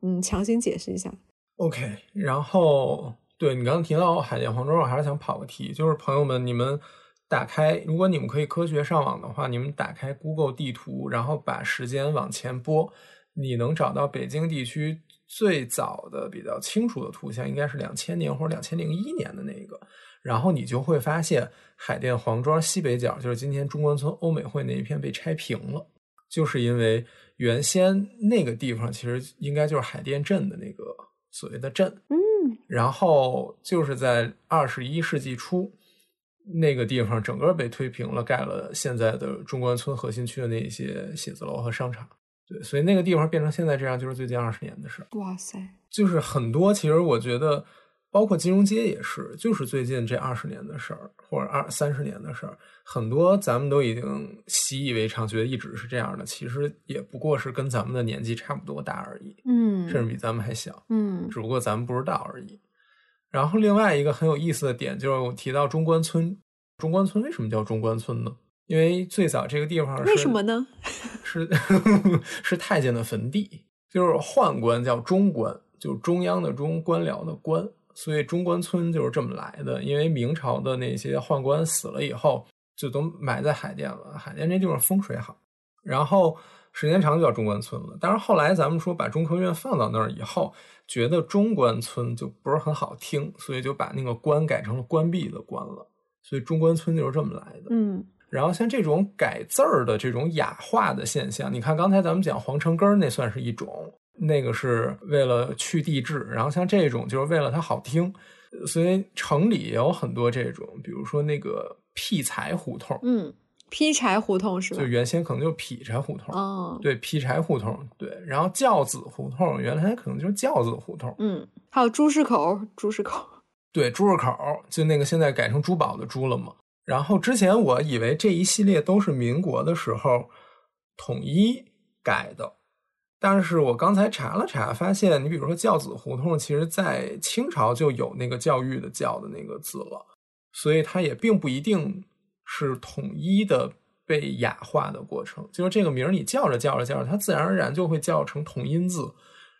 嗯，强行解释一下。OK，然后对你刚刚提到海淀黄庄，我还是想跑个题，就是朋友们，你们打开，如果你们可以科学上网的话，你们打开 Google 地图，然后把时间往前拨，你能找到北京地区最早的比较清楚的图像应该是两千年或者两千零一年的那个，然后你就会发现海淀黄庄西北角，就是今天中关村欧美汇那一片被拆平了，就是因为原先那个地方其实应该就是海淀镇的那个所谓的镇，嗯，然后就是在二十一世纪初，那个地方整个被推平了，盖了现在的中关村核心区的那些写字楼和商场。对，所以那个地方变成现在这样，就是最近二十年的事儿。哇塞，就是很多，其实我觉得，包括金融街也是，就是最近这二十年的事儿，或者二三十年的事儿。很多咱们都已经习以为常，觉得一直是这样的，其实也不过是跟咱们的年纪差不多大而已，嗯，甚至比咱们还小，嗯只不过咱们不知道而已。然后另外一个很有意思的点就是我提到中关村，中关村为什么叫中关村呢？因为最早这个地方是为什么呢？[LAUGHS] 是是太监的坟地，就是宦官叫中官，就是中央的中，官僚的官，所以中关村就是这么来的。因为明朝的那些宦官死了以后，就都埋在海淀了，海淀这地方风水好，然后时间长就叫中关村了。但是后来咱们说把中科院放到那儿以后，觉得中关村就不是很好听，所以就把那个关改成了关闭的关了，所以中关村就是这么来的。嗯然后像这种改字儿的这种雅化的现象，你看刚才咱们讲皇城根儿那算是一种，那个是为了去地质，然后像这种就是为了它好听，呃所以城里也有很多这种，比如说那个劈柴胡同，嗯，劈柴胡同是吧就？原先可能就是劈柴胡同，哦，对，劈柴胡同，对，然后轿子胡同原来可能就是轿子胡同，嗯，还有朱市口，朱市口，对，珠市口就那个现在改成珠宝的珠了嘛。然后之前我以为这一系列都是民国的时候统一改的，但是我刚才查了查，发现你比如说教子胡同，其实在清朝就有那个教育的教的那个字了，所以它也并不一定是统一的被雅化的过程。就是这个名儿你叫着叫着叫着，它自然而然就会叫成同音字。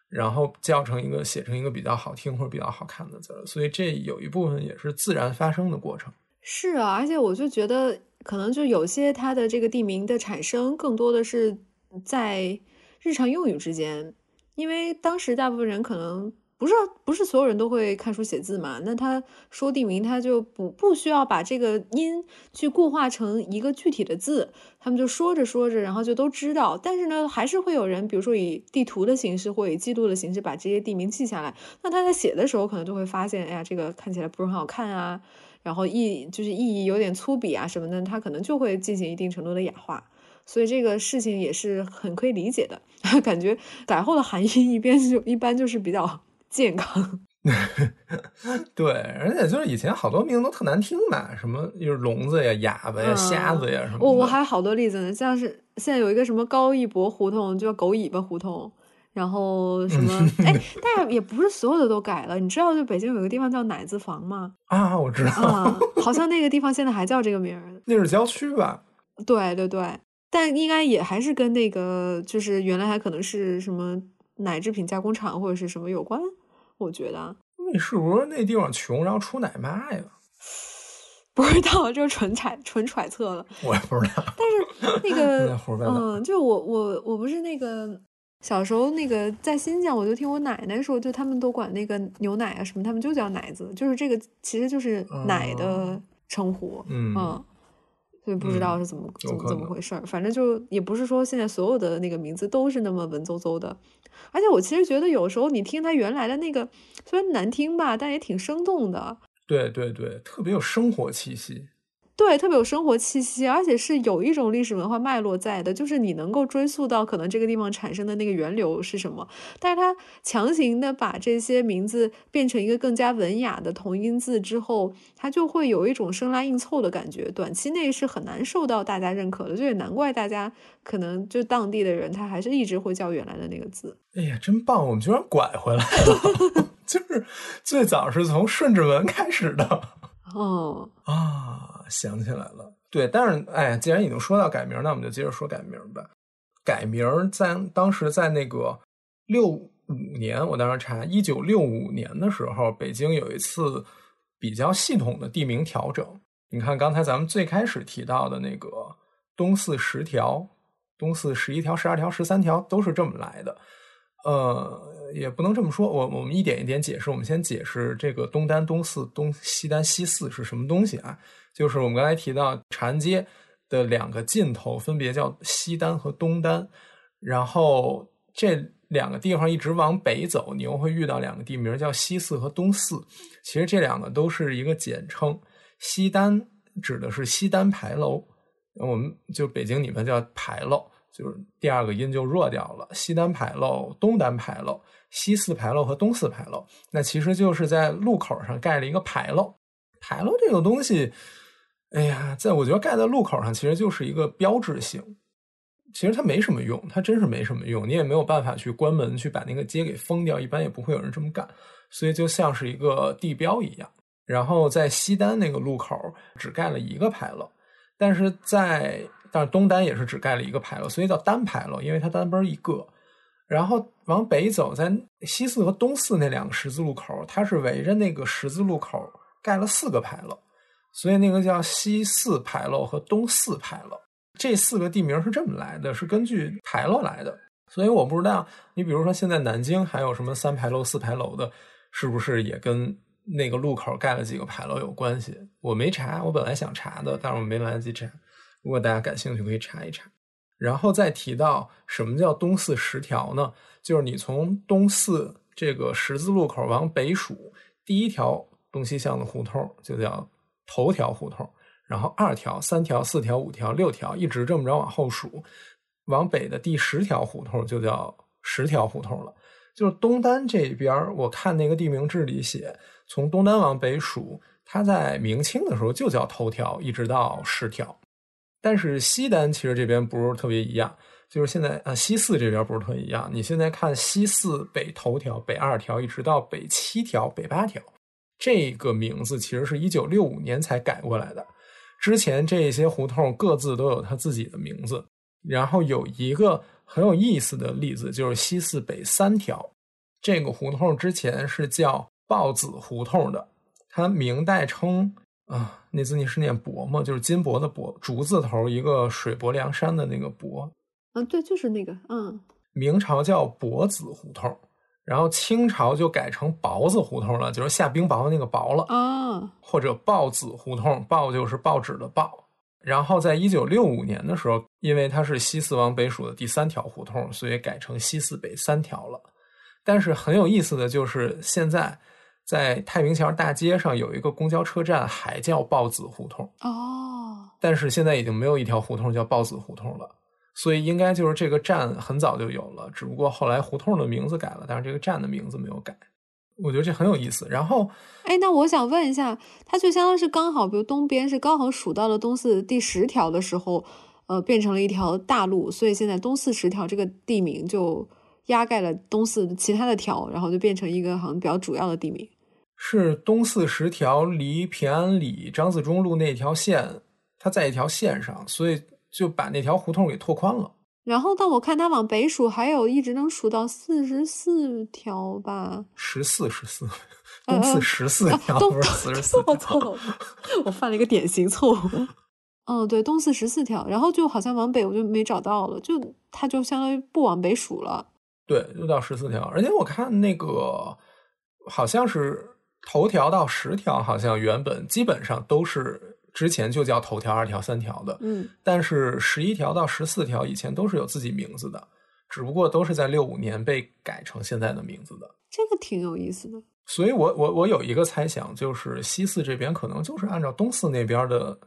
然后叫成一个写成一个比较好听或者比较好看的字儿，所以这有一部分也是自然发生的过程。是啊，而且我就觉得，可能就有些它的这个地名的产生，更多的是在日常用语之间，因为当时大部分人可能不是不是所有人都会看书写字嘛，那他说地名，他就不不需要把这个音去固化成一个具体的字，他们就说着说着，然后就都知道。但是呢，还是会有人，比如说以地图的形式或以记录的形式把这些地名记下来，那他在写的时候可能就会发现，哎呀，这个看起来不是很好看啊。然后意就是意义有点粗鄙啊什么的，他可能就会进行一定程度的雅化，所以这个事情也是很可以理解的。[LAUGHS] 感觉改后的含义一边就一般就是比较健康，[LAUGHS] 对，而且就是以前好多名字都特难听嘛，什么就是聋子呀、哑巴呀、嗯瞎子呀什么的。我我还有好多例子呢，像是现在有一个什么高一博胡同，就叫狗尾巴胡同。然后什么？哎，[LAUGHS] 但是也不是所有的都改了。你知道，就北京有个地方叫奶子房吗？啊，我知道，啊，好像那个地方现在还叫这个名儿。那是郊区吧？对对对，但应该也还是跟那个，就是原来还可能是什么奶制品加工厂或者是什么有关。我觉得那是不是那地方穷，然后出奶妈呀？[LAUGHS] 不知道，就是纯揣纯揣测了。我也不知道。但是那个，嗯，就我我我不是那个小时候那个在新疆，我就听我奶奶说，就他们都管那个牛奶啊什么，他们就叫奶子，就是这个其实就是奶的哦。称呼，嗯。嗯，所以不知道是怎么、怎么怎么回事儿，反正就也不是说现在所有的那个名字都是那么文绉绉的，而且我其实觉得有时候你听它原来的那个虽然难听吧，但也挺生动的，对对对，特别有生活气息。对，特别有生活气息，而且是有一种历史文化脉络在的，就是你能够追溯到可能这个地方产生的那个源流是什么，但是它强行的把这些名字变成一个更加文雅的同音字之后，它就会有一种生拉硬凑的感觉，短期内是很难受到大家认可的，这也难怪大家可能就当地的人他还是一直会叫原来的那个字。哎呀，真棒！我们居然拐回来了，[LAUGHS] 就是最早是从顺治文开始的哦，啊，想起来了。对，但是哎，既然已经说到改名，那我们就接着说改名吧。改名在当时在那个六五年，我当时查一九六五年的时候，北京有一次比较系统的地名调整。你看刚才咱们最开始提到的那个东四十条、东四十一条、十二条、十三条都是这么来的。呃，也不能这么说，我我们一点一点解释。我们先解释这个东单、东四、东西单、西四是什么东西啊？就是我们刚才提到长安街的两个尽头分别叫西单和东单，然后这两个地方一直往北走，你又会遇到两个地名叫西四和东四。其实这两个都是一个简称，西单指的是西单牌楼，我们就北京你们叫牌楼。就是第二个音就弱掉了，西单牌楼、东单牌楼、西四牌楼和东四牌楼，那其实就是在路口上盖了一个牌楼。牌楼这个东西，哎呀，在我觉得盖在路口上其实就是一个标志性，其实它没什么用，它真是没什么用，你也没有办法去关门去把那个街给封掉，一般也不会有人这么干，所以就像是一个地标一样。然后在西单那个路口只盖了一个牌楼，但是在但是东单也是只盖了一个牌楼，所以叫单牌楼，因为它单边一个。然后往北走，在西四和东四那两个十字路口，它是围着那个十字路口盖了四个牌楼，所以那个叫西四牌楼和东四牌楼。这四个地名是这么来的，是根据牌楼来的。所以我不知道，你比如说现在南京还有什么三牌楼、四牌楼的，是不是也跟那个路口盖了几个牌楼有关系？我没查，我本来想查的，但是我没来得及查。如果大家感兴趣，可以查一查。然后再提到什么叫东四十条呢？就是你从东四这个十字路口往北数，第一条东西向的胡同就叫头条胡同，然后二条、三条、四条、五条、六条，一直这么着往后数，往北的第十条胡同就叫十条胡同了。就是东单这边，我看那个地名志里写，从东单往北数，它在明清的时候就叫头条，一直到十条。但是西单其实这边不是特别一样，就是现在啊西四这边不是特一样。你现在看西四北头条、北二条，一直到北七条、北八条，这个名字其实是一九六五年才改过来的。之前这些胡同各自都有它自己的名字。然后有一个很有意思的例子，就是西四北三条这个胡同之前是叫豹子胡同的，它明代称。啊，那字你是念博吗？就是金箔的箔，竹字头一个水泊梁山的那个博。嗯，对，就是那个。嗯，明朝叫博子胡同，然后清朝就改成雹子胡同了，就是下冰雹那个雹了。啊，或者报子胡同，报就是报纸的报。然后在一九六五年的时候，因为它是西四往北数的第三条胡同，所以改成西四北三条了。但是很有意思的就是现在。在太平桥大街上有一个公交车站，还叫豹子胡同哦。但是现在已经没有一条胡同叫豹子胡同了，所以应该就是这个站很早就有了，只不过后来胡同的名字改了，但是这个站的名字没有改。我觉得这很有意思。然后，哎，那我想问一下，它就相当是刚好，比如东边是刚好数到了东四第十条的时候，呃，变成了一条大路，所以现在东四十条这个地名就压盖了东四其他的条，然后就变成一个好像比较主要的地名。是东四十条离平安里张自忠路那条线，它在一条线上，所以就把那条胡同给拓宽了。然后，但我看它往北数，还有一直能数到四十四条吧？十四十四，[LAUGHS] 东四十四条不是四十四条。我犯了一个典型错误。[LAUGHS] 嗯，对，东四十四条，然后就好像往北我就没找到了，就它就相当于不往北数了。对，就到十四条，而且我看那个好像是。头条到十条好像原本基本上都是之前就叫头条、二条、三条的，嗯，但是十一条到十四条以前都是有自己名字的，只不过都是在六五年被改成现在的名字的。这个挺有意思的。所以我我我有一个猜想，就是西四这边可能就是按照东四那边的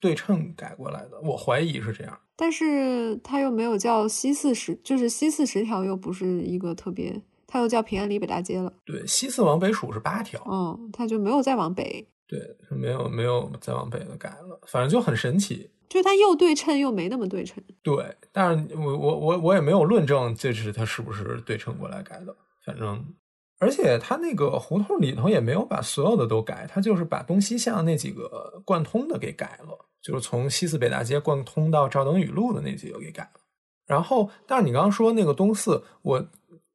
对称改过来的，我怀疑是这样。但是它又没有叫西四十，就是西四十条又不是一个特别。它又叫平安里北大街了。对，西四往北数是八条。嗯，它就没有再往北。对，没有没有再往北的改了，反正就很神奇。就它又对称又没那么对称。对，但是我我我我也没有论证这是它是不是对称过来改的。反正，而且它那个胡同里头也没有把所有的都改，它就是把东西向那几个贯通的给改了，就是从西四北大街贯通到赵登禹路的那几个给改了。然后，但是你刚刚说那个东四，我。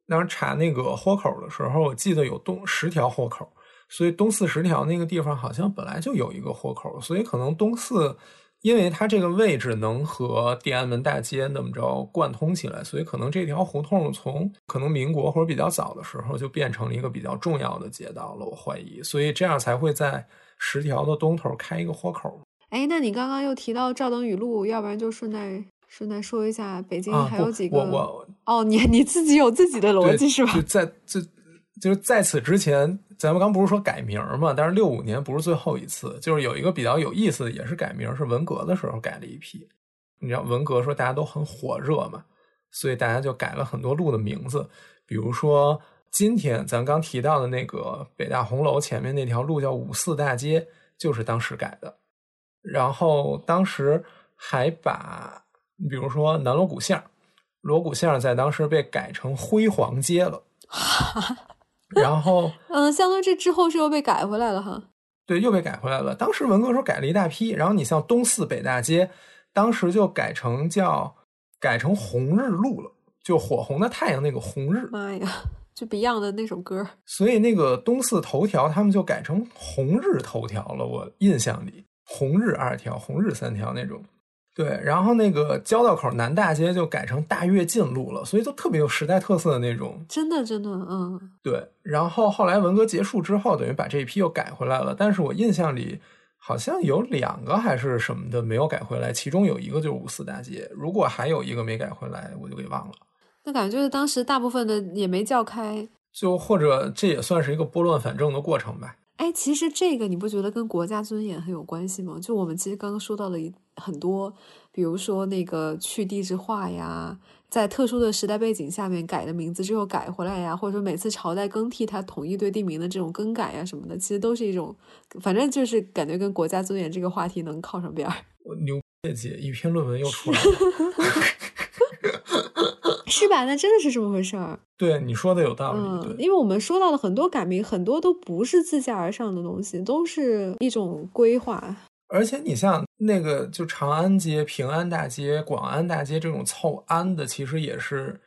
当时查那个豁口的时候，我记得有东十条豁口，所以东四十条那个地方好像本来就有一个豁口，所以可能东四因为它这个位置能和地安门大街那么着贯通起来，所以可能这条胡同从可能民国或者比较早的时候就变成了一个比较重要的街道了。我怀疑，所以这样才会在十条的东头开一个豁口。哎，那你刚刚又提到赵登禹路，要不然就顺带顺带说一下北京还有几个？我我哦，你你自己有自己的逻辑是吧就？在这就是在此之前，咱们刚不是说改名嘛？但是六五年不是最后一次，就是有一个比较有意思的，也是改名，是文革的时候改了一批。你知道文革说大家都很火热嘛，所以大家就改了很多路的名字，比如说今天咱刚提到的那个北大红楼前面那条路叫五四大街，就是当时改的。然后当时还把，你比如说南锣鼓巷，锣鼓巷在当时被改成辉煌街了。[LAUGHS] 然后 [LAUGHS] 嗯，相当于这之后是又被改回来了哈。对，又被改回来了。当时文革时候改了一大批，然后你像东四北大街，当时就改成叫改成红日路了，就火红的太阳那个红日，妈呀，就 Beyond 的那首歌。所以那个东四头条他们就改成红日头条了。我印象里，红日二条、红日三条那种。对，然后那个交道口南大街就改成大跃进路了，所以就特别有时代特色的那种真的真的，嗯，对，然后后来文革结束之后，等于把这一批又改回来了。但是我印象里好像有两个还是什么的没有改回来，其中有一个就是五四大街。如果还有一个没改回来，我就给忘了。那感觉就是当时大部分的也没叫开。就或者这也算是一个拨乱反正的过程吧。哎，其实这个你不觉得跟国家尊严很有关系吗？就我们其实刚刚说到了一很多，比如说那个去地质化呀，在特殊的时代背景下面改的名字之后改回来呀，或者说每次朝代更替，它统一对地名的这种更改呀什么的，其实都是一种，反正就是感觉跟国家尊严这个话题能靠上边儿，[LAUGHS] 我牛姐姐一篇论文又出来了 [LAUGHS] [LAUGHS] 是吧？那真的是这么回事儿。对你说的有道理。嗯，因为我们说到的很多改名，很多都不是自下而上的东西，都是一种规划。而且你像那个就长安街、平安大街、广安大街这种凑安的，其实也是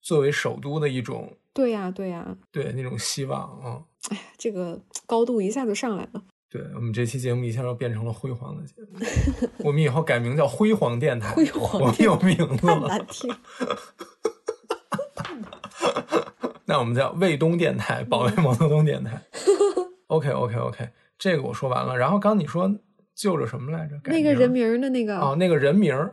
作为首都的一种对呀，对呀，对那种希望啊。哎呀，这个高度一下就上来了。对我们这期节目一下就变成了辉煌的节目，[LAUGHS] 我们以后改名叫辉煌电台，辉煌我们有名字太了。难听。[LAUGHS] 那我们叫卫东电台，保卫毛泽东电台。OK OK OK，这个我说完了。然后刚你说就着什么来着？那个人名儿的那个，哦，那个人名儿，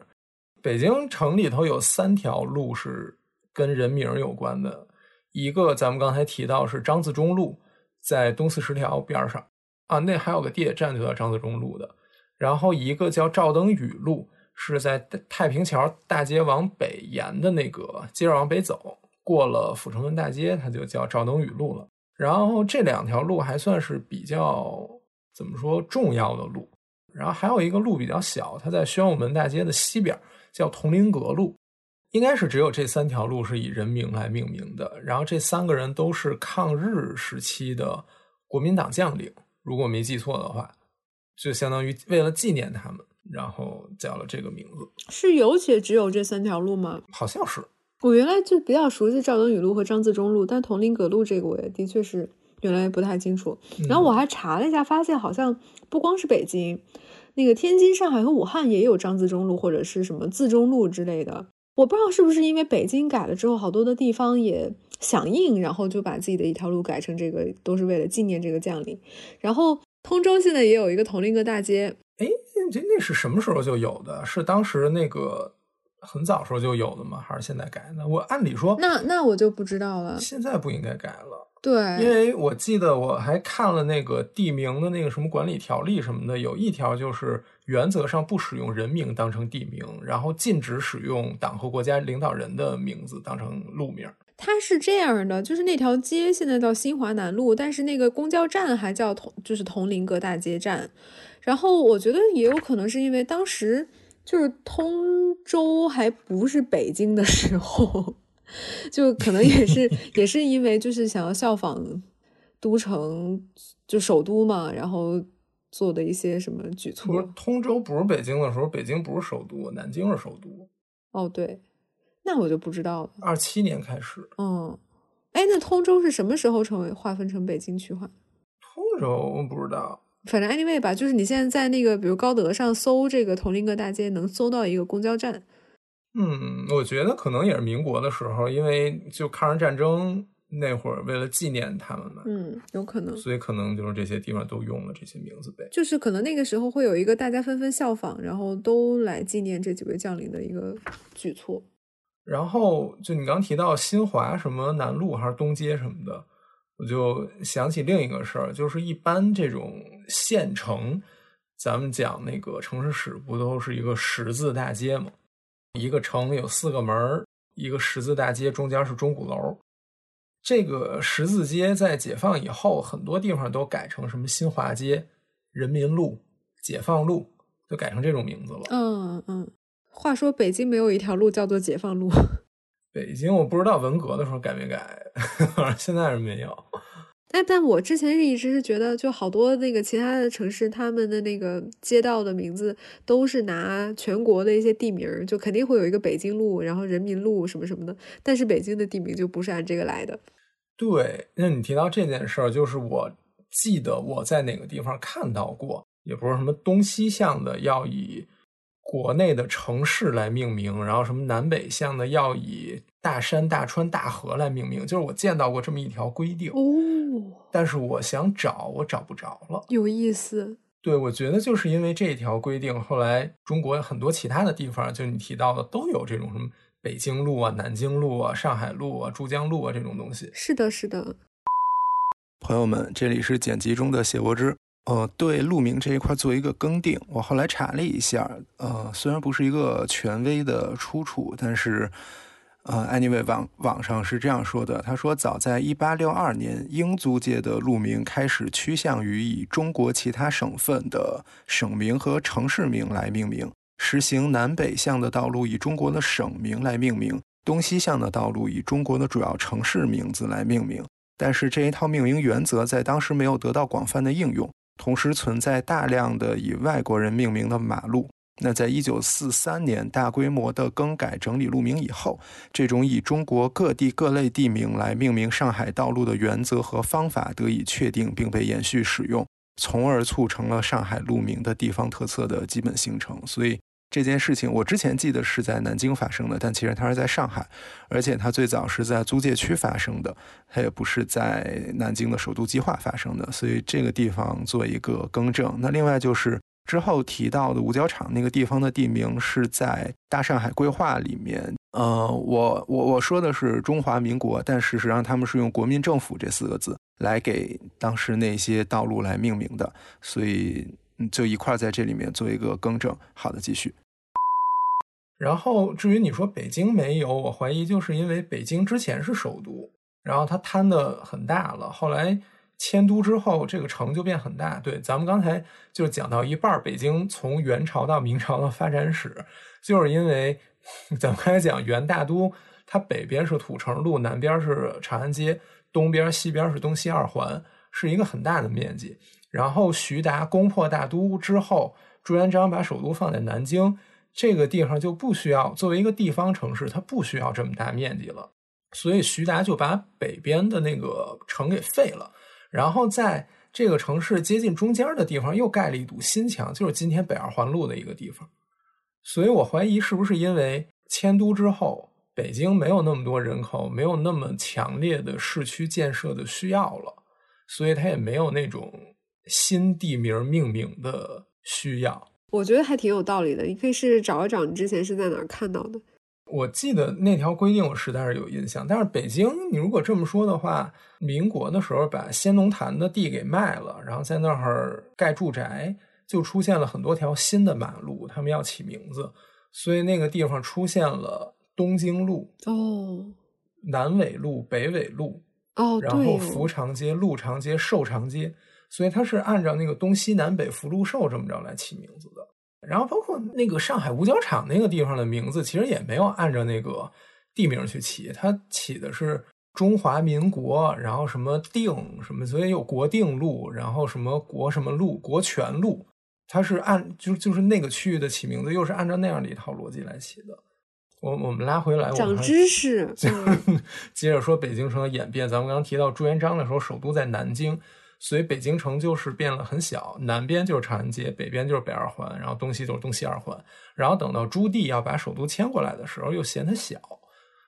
北京城里头有三条路是跟人名儿有关的，一个咱们刚才提到是张自忠路，在东四十条边上啊，那还有个地铁站就叫张自忠路的，然后一个叫赵登禹路，是在太平桥大街往北沿的那个，接着往北走，过了阜成门大街，它就叫赵登禹路了。然后这两条路还算是比较怎么说重要的路，然后还有一个路比较小，它在宣武门大街的西边，叫同林阁路。应该是只有这三条路是以人名来命名的。然后这三个人都是抗日时期的国民党将领，如果没记错的话，就相当于为了纪念他们，然后叫了这个名字，是有且只有这三条路吗？好像是。我原来就比较熟悉赵登禹路和张自忠路，但同林阁路这个我也的确是原来不太清楚。然后我还查了一下，发现好像不光是北京，那个天津、上海和武汉也有张自忠路或者是什么自忠路之类的。我不知道是不是因为北京改了之后，好多的地方也响应，然后就把自己的一条路改成这个，都是为了纪念这个将领。然后通州现在也有一个同林阁大街，哎，这那是什么时候就有的？是当时那个很早时候就有的吗？还是现在改的？我按理说，那那我就不知道了。现在不应该改了。对，因为我记得我还看了那个地名的那个什么管理条例什么的，有一条就是原则上不使用人名当成地名，然后禁止使用党和国家领导人的名字当成路名。它是这样的，就是那条街现在叫新华南路，但是那个公交站还叫同，就是同林阁大街站。然后我觉得也有可能是因为当时就是通州还不是北京的时候。就可能也是也是因为就是想要效仿都城，就首都嘛，然后做的一些什么举不是措。通州不是北京的时候，北京不是首都，南京是首都。哦，对，那我就不知道了。二七年开始，嗯，哎，那通州是什么时候成为划分成北京区划？通州我不知道，反正 anyway 吧，就是你现在在那个比如高德上搜这个铜陵阁大街，能搜到一个公交站。嗯，我觉得可能也是民国的时候，因为就抗日战争那会儿，为了纪念他们嘛，嗯，有可能，所以可能就是这些地方都用了这些名字呗。就是可能那个时候会有一个大家纷纷效仿，然后都来纪念这几位将领的一个举措。然后就你刚提到新华什么南路还是东街什么的，我就想起另一个事儿，就是一般这种县城，咱们讲那个城市史不都是一个十字大街吗？一个城有四个门一个十字大街，中间是钟鼓楼。这个十字街在解放以后，很多地方都改成什么新华街、人民路、解放路，就改成这种名字了。嗯嗯。话说北京没有一条路叫做解放路。[LAUGHS] 北京我不知道文革的时候改没改，[LAUGHS] 现在是没有。但但我之前是一直是觉得，就好多那个其他的城市，他们的那个街道的名字都是拿全国的一些地名，就肯定会有一个北京路，然后人民路什么什么的。但是北京的地名就不是按这个来的。对，那你提到这件事儿，就是我记得我在哪个地方看到过，也不是什么东西向的要以。国内的城市来命名，然后什么南北向的要以大山、大川、大河来命名，就是我见到过这么一条规定哦。但是我想找，我找不着了。有意思。对，我觉得就是因为这条规定，后来中国很多其他的地方，就你提到的，都有这种什么北京路啊、南京路啊、上海路啊、珠江路啊这种东西。是的，是的。朋友们，这里是剪辑中的谢柏之。呃，对路名这一块做一个更定。我后来查了一下，呃，虽然不是一个权威的出处，但是，呃，anyway，网网上是这样说的。他说，早在1862年，英租界的路名开始趋向于以中国其他省份的省名和城市名来命名，实行南北向的道路以中国的省名来命名，东西向的道路以中国的主要城市名字来命名。但是这一套命名原则在当时没有得到广泛的应用。同时存在大量的以外国人命名的马路。那在一九四三年大规模的更改整理路名以后，这种以中国各地各类地名来命名上海道路的原则和方法得以确定，并被延续使用，从而促成了上海路名的地方特色的基本形成。所以。这件事情我之前记得是在南京发生的，但其实它是在上海，而且它最早是在租界区发生的，它也不是在南京的首都计划发生的，所以这个地方做一个更正。那另外就是之后提到的五角场那个地方的地名是在大上海规划里面，呃，我我我说的是中华民国，但事实上他们是用国民政府这四个字来给当时那些道路来命名的，所以。就一块在这里面做一个更正。好的，继续。然后至于你说北京没有，我怀疑就是因为北京之前是首都，然后它摊的很大了。后来迁都之后，这个城就变很大。对，咱们刚才就讲到一半，北京从元朝到明朝的发展史，就是因为咱们刚才讲元大都，它北边是土城路，南边是长安街，东边西边是东西二环，是一个很大的面积。然后徐达攻破大都之后，朱元璋把首都放在南京，这个地方就不需要作为一个地方城市，它不需要这么大面积了。所以徐达就把北边的那个城给废了，然后在这个城市接近中间的地方又盖了一堵新墙，就是今天北二环路的一个地方。所以我怀疑是不是因为迁都之后，北京没有那么多人口，没有那么强烈的市区建设的需要了，所以它也没有那种。新地名命名的需要，我觉得还挺有道理的。你可以试试找一找，你之前是在哪儿看到的？我记得那条规定，我实在是有印象。但是北京，你如果这么说的话，民国的时候把先农坛的地给卖了，然后在那儿盖住宅，就出现了很多条新的马路，他们要起名字，所以那个地方出现了东京路哦，南纬路、北纬路哦，然后福长街、鹿长街、寿长街。所以它是按照那个东西南北福禄寿这么着来起名字的，然后包括那个上海五角场那个地方的名字，其实也没有按照那个地名去起，它起的是中华民国，然后什么定什么，所以有国定路，然后什么国什么路，国权路，它是按就就是那个区域的起名字，又是按照那样的一套逻辑来起的。我我们拉回来，长知识，[LAUGHS] 接着说北京城的演变，咱们刚刚提到朱元璋的时候，首都在南京。所以北京城就是变了很小，南边就是长安街，北边就是北二环，然后东西就是东西二环。然后等到朱棣要把首都迁过来的时候，又嫌它小，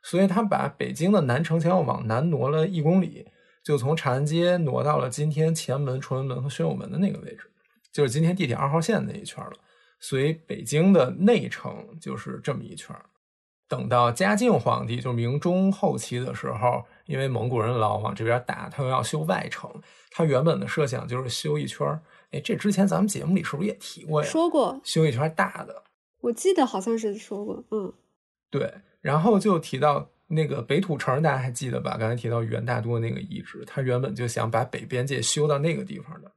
所以他把北京的南城墙往南挪了一公里，就从长安街挪到了今天前门、崇文门和宣武门的那个位置，就是今天地铁二号线那一圈了。所以北京的内城就是这么一圈。等到嘉靖皇帝，就明中后期的时候，因为蒙古人老往这边打，他又要修外城。他原本的设想就是修一圈儿。哎，这之前咱们节目里是不是也提过呀？说过，修一圈大的。我记得好像是说过，嗯，对。然后就提到那个北土城，大家还记得吧？刚才提到元大都那个遗址，他原本就想把北边界修到那个地方的。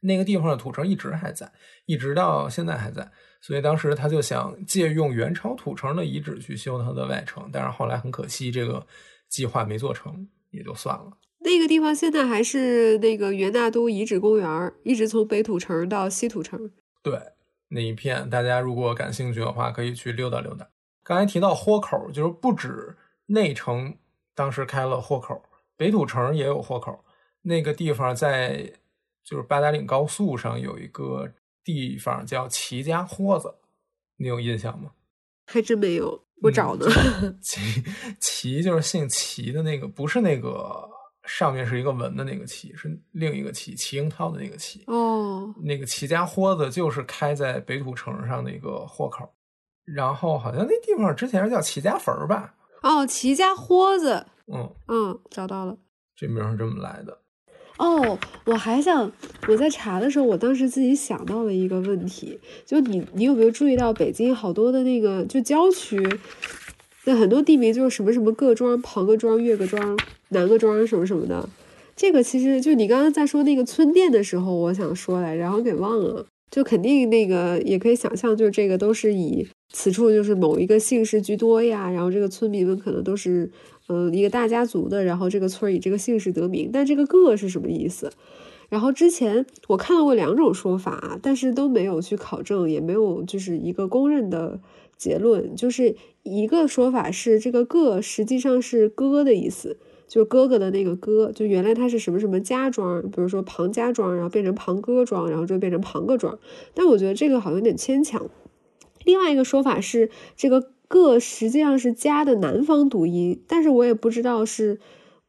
那个地方的土城一直还在，一直到现在还在。所以当时他就想借用元朝土城的遗址去修他的外城，但是后来很可惜，这个计划没做成，也就算了。那个地方现在还是那个元大都遗址公园，一直从北土城到西土城。对，那一片大家如果感兴趣的话，可以去溜达溜达。刚才提到豁口，就是不止内城当时开了豁口，北土城也有豁口。那个地方在就是八达岭高速上有一个。地方叫齐家豁子，你有印象吗？还真没有，我找的。齐齐就是姓齐的那个，不是那个上面是一个文的那个齐，是另一个齐，齐英涛的那个齐。哦，那个齐家豁子就是开在北土城上的一个豁口，然后好像那地方之前是叫齐家坟吧？哦，齐家豁子。嗯嗯，找到了，这名是这么来的。哦，我还想我在查的时候，我当时自己想到了一个问题，就你你有没有注意到北京好多的那个就郊区，那很多地名就是什么什么各庄、庞各庄、岳各庄、南各庄什么什么的。这个其实就你刚刚在说那个村店的时候，我想说来，然后给忘了。就肯定那个也可以想象，就是这个都是以此处就是某一个姓氏居多呀，然后这个村民们可能都是。嗯，一个大家族的，然后这个村以这个姓氏得名，但这个“个”是什么意思？然后之前我看到过两种说法，但是都没有去考证，也没有就是一个公认的结论。就是一个说法是这个“个”实际上是“哥”的意思，就是哥哥的那个“哥”，就原来它是什么什么家庄，比如说庞家庄，然后变成庞哥庄，然后就变成庞各庄。但我觉得这个好像有点牵强。另外一个说法是这个。个实际上是家的南方读音，但是我也不知道是，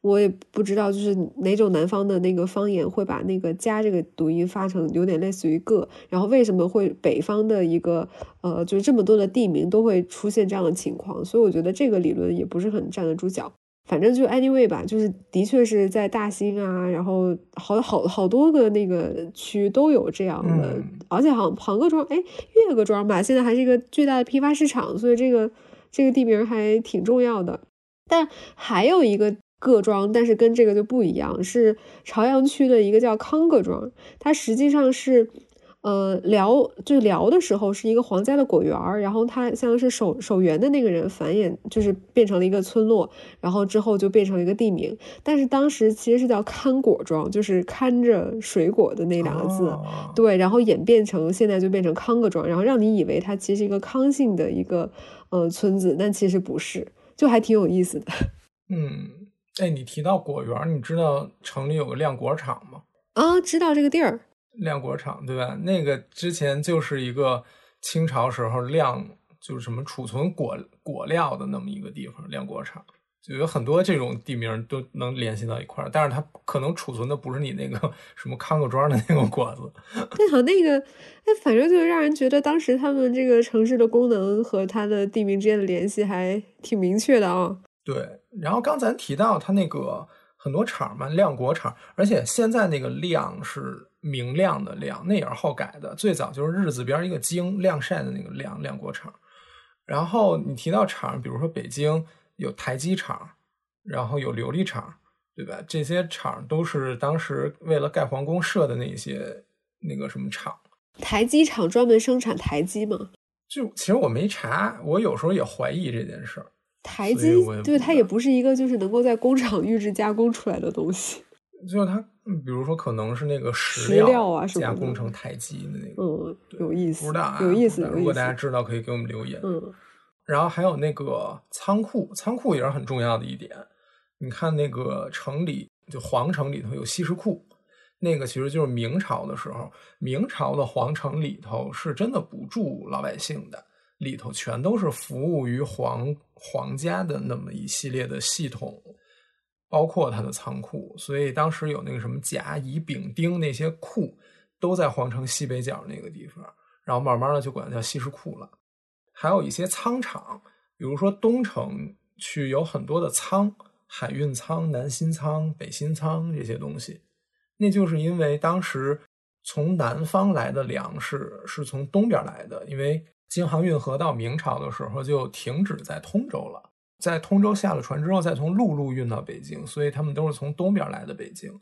我也不知道就是哪种南方的那个方言会把那个家这个读音发成有点类似于个，然后为什么会北方的一个呃，就是这么多的地名都会出现这样的情况，所以我觉得这个理论也不是很站得住脚。反正就 anyway 吧，就是的确是在大兴啊，然后好好好多个那个区都有这样的，而且好像庞各庄，哎，岳各庄吧，现在还是一个巨大的批发市场，所以这个这个地名还挺重要的。但还有一个各庄，但是跟这个就不一样，是朝阳区的一个叫康各庄，它实际上是。呃，聊就聊的时候是一个皇家的果园儿，然后他像是守守园的那个人繁衍，就是变成了一个村落，然后之后就变成了一个地名。但是当时其实是叫看果庄，就是看着水果的那两个字，对，然后演变成现在就变成康各庄，然后让你以为它其实是一个康姓的一个呃村子，但其实不是，就还挺有意思的。[LAUGHS] 嗯，哎，你提到果园，你知道城里有个酿果厂吗？啊，知道这个地儿。酿果厂对吧？那个之前就是一个清朝时候亮，就是什么储存果果料的那么一个地方，亮果厂就有很多这种地名都能联系到一块儿，但是它可能储存的不是你那个什么康各庄的那个果子。[LAUGHS] 对，好那个，哎，反正就是让人觉得当时他们这个城市的功能和它的地名之间的联系还挺明确的啊。对，然后刚咱提到它那个很多厂嘛，亮果厂，而且现在那个亮是。明亮的亮，那也是后改的。最早就是日字边一个京，晾晒的那个晾晾果厂。然后你提到厂，比如说北京有台基厂，然后有琉璃厂，对吧？这些厂都是当时为了盖皇宫设的那些那个什么厂。台基厂专门生产台基吗？就其实我没查，我有时候也怀疑这件事儿。台基对它也不是一个就是能够在工厂预制加工出来的东西。[LAUGHS] 就是它，比如说可能是那个石料啊，加工成太极的那个，嗯，有意思，不知道啊，有意思。如果大家知道，可以给我们留言。嗯，然后还有那个仓库，仓库也是很重要的一点。你看那个城里，就皇城里头有西什库，那个其实就是明朝的时候，明朝的皇城里头是真的不住老百姓的，里头全都是服务于皇皇家的那么一系列的系统，包括它的仓库。所以当时有那个什么甲乙丙丁那些库，都在皇城西北角那个地方，然后慢慢的就管它叫西什库了。还有一些仓场，比如说东城区有很多的仓，海运仓、南新仓、北新仓这些东西。那就是因为当时从南方来的粮食是从东边来的，因为京杭运河到明朝的时候就停止在通州了，在通州下了船之后，再从陆路运到北京，所以他们都是从东边来的北京。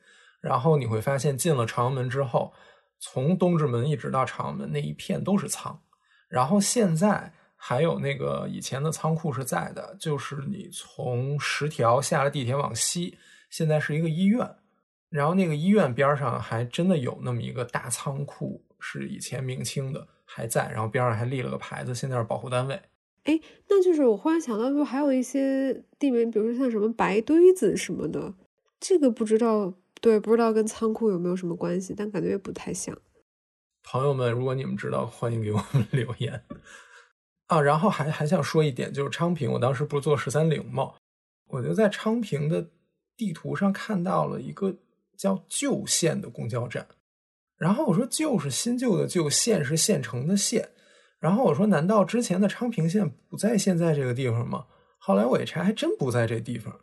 然后你会发现，进了朝阳门之后，从东直门一直到朝阳门那一片都是仓。然后现在还有那个以前的仓库是在的，就是你从十条下了地铁往西，现在是一个医院。然后那个医院边上还真的有那么一个大仓库，是以前明清的，还在。然后边上还立了个牌子，现在是保护单位。哎，那就是我忽然想到，就还有一些地名，比如说像什么白堆子什么的，这个不知道，对，不知道跟仓库有没有什么关系，但感觉也不太像。朋友们，如果你们知道，欢迎给我们 [LAUGHS] 留言啊。然后还还想说一点，就是昌平，我当时不是做十三陵吗？我就在昌平的地图上看到了一个。叫旧县的公交站，然后我说旧是新旧的旧，县是县城的县，然后我说难道之前的昌平县不在现在这个地方吗？后来我一查，还真不在这地方。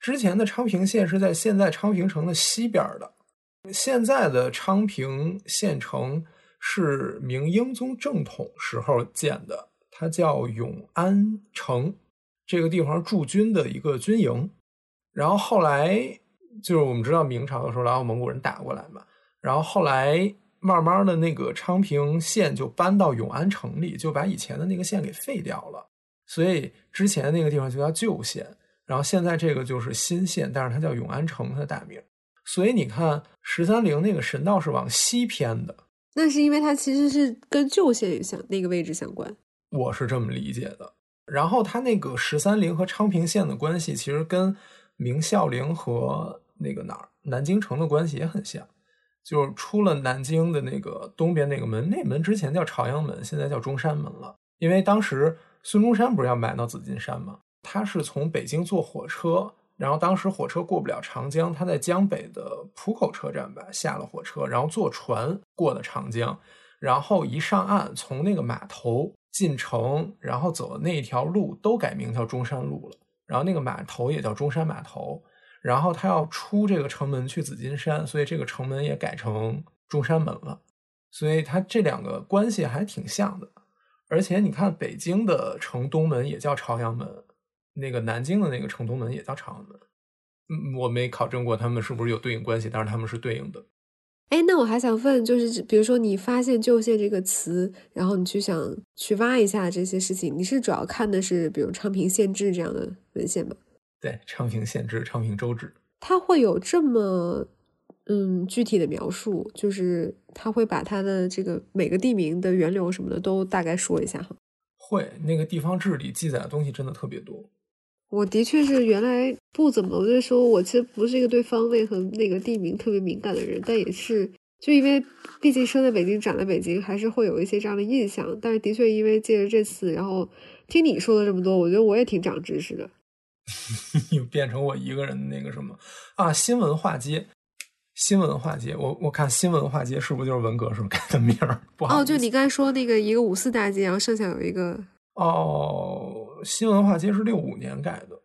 之前的昌平县是在现在昌平城的西边的，现在的昌平县城是明英宗正统时候建的，它叫永安城，这个地方驻军的一个军营，然后后来。就是我们知道明朝的时候，然后蒙古人打过来嘛，然后后来慢慢的那个昌平县就搬到永安城里，就把以前的那个县给废掉了，所以之前那个地方就叫旧县，然后现在这个就是新县，但是它叫永安城，它的大名。所以你看十三陵那个神道是往西偏的，那是因为它其实是跟旧县相那个位置相关，我是这么理解的。然后它那个十三陵和昌平县的关系，其实跟明孝陵和那个哪儿，南京城的关系也很像，就是出了南京的那个东边那个门，那门之前叫朝阳门，现在叫中山门了。因为当时孙中山不是要买到紫金山吗？他是从北京坐火车，然后当时火车过不了长江，他在江北的浦口车站吧下了火车，然后坐船过的长江，然后一上岸，从那个码头进城，然后走的那一条路都改名叫中山路了，然后那个码头也叫中山码头。然后他要出这个城门去紫金山，所以这个城门也改成中山门了。所以它这两个关系还挺像的。而且你看，北京的城东门也叫朝阳门，那个南京的那个城东门也叫朝阳门。嗯，我没考证过他们是不是有对应关系，但是他们是对应的。哎，那我还想问，就是比如说你发现“旧县”这个词，然后你去想去挖一下这些事情，你是主要看的是比如《昌平县志》这样的文献吗？对，昌平县志、昌平州志，他会有这么嗯具体的描述，就是他会把他的这个每个地名的源流什么的都大概说一下哈。会，那个地方志里记载的东西真的特别多。我的确是原来不怎么，我就说我其实不是一个对方位和那个地名特别敏感的人，但也是就因为毕竟生在北京、长在北京，还是会有一些这样的印象。但是的确因为借着这次，然后听你说了这么多，我觉得我也挺长知识的。[LAUGHS] 又变成我一个人的那个什么啊？新文化街，新文化街，我我看新文化街是不是就是文革时候 [LAUGHS] 改的名儿？不好哦，就你刚才说那个一个五四大街，然后剩下有一个哦，新文化街是六五年改的，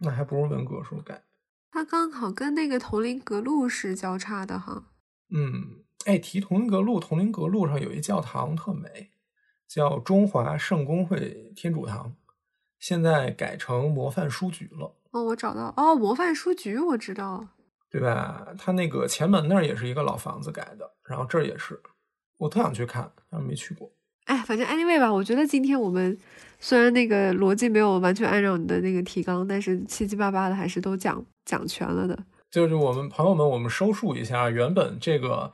那还不如文革时候改。它刚好跟那个铜陵阁路是交叉的哈。嗯，哎，提铜陵阁路，铜陵阁路上有一教堂特美，叫中华圣公会天主堂。现在改成模范书局了。哦，我找到哦，模范书局我知道，对吧？他那个前门那儿也是一个老房子改的，然后这儿也是，我特想去看，但是没去过。哎，反正 anyway 吧，我觉得今天我们虽然那个逻辑没有完全按照你的那个提纲，但是七七八八的还是都讲讲全了的。就是我们朋友们，我们收束一下，原本这个。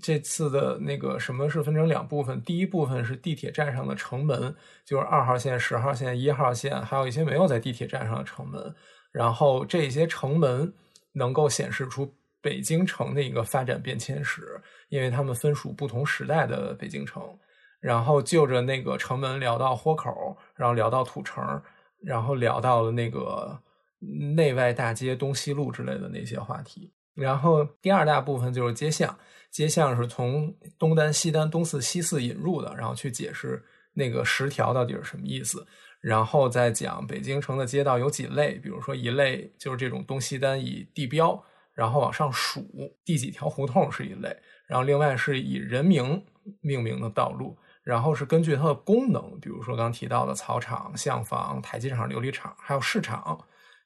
这次的那个什么是分成两部分，第一部分是地铁站上的城门，就是二号线、十号线、一号线，还有一些没有在地铁站上的城门。然后这些城门能够显示出北京城的一个发展变迁史，因为他们分属不同时代的北京城。然后就着那个城门聊到豁口，然后聊到土城，然后聊到了那个内外大街、东西路之类的那些话题。然后第二大部分就是街巷，街巷是从东单、西单、东四、西四引入的，然后去解释那个十条到底是什么意思，然后再讲北京城的街道有几类，比如说一类就是这种东西单以地标，然后往上数第几条胡同是一类，然后另外是以人名命名的道路。然后是根据它的功能，比如说刚提到的草场、巷房、台阶场、琉璃厂，还有市场，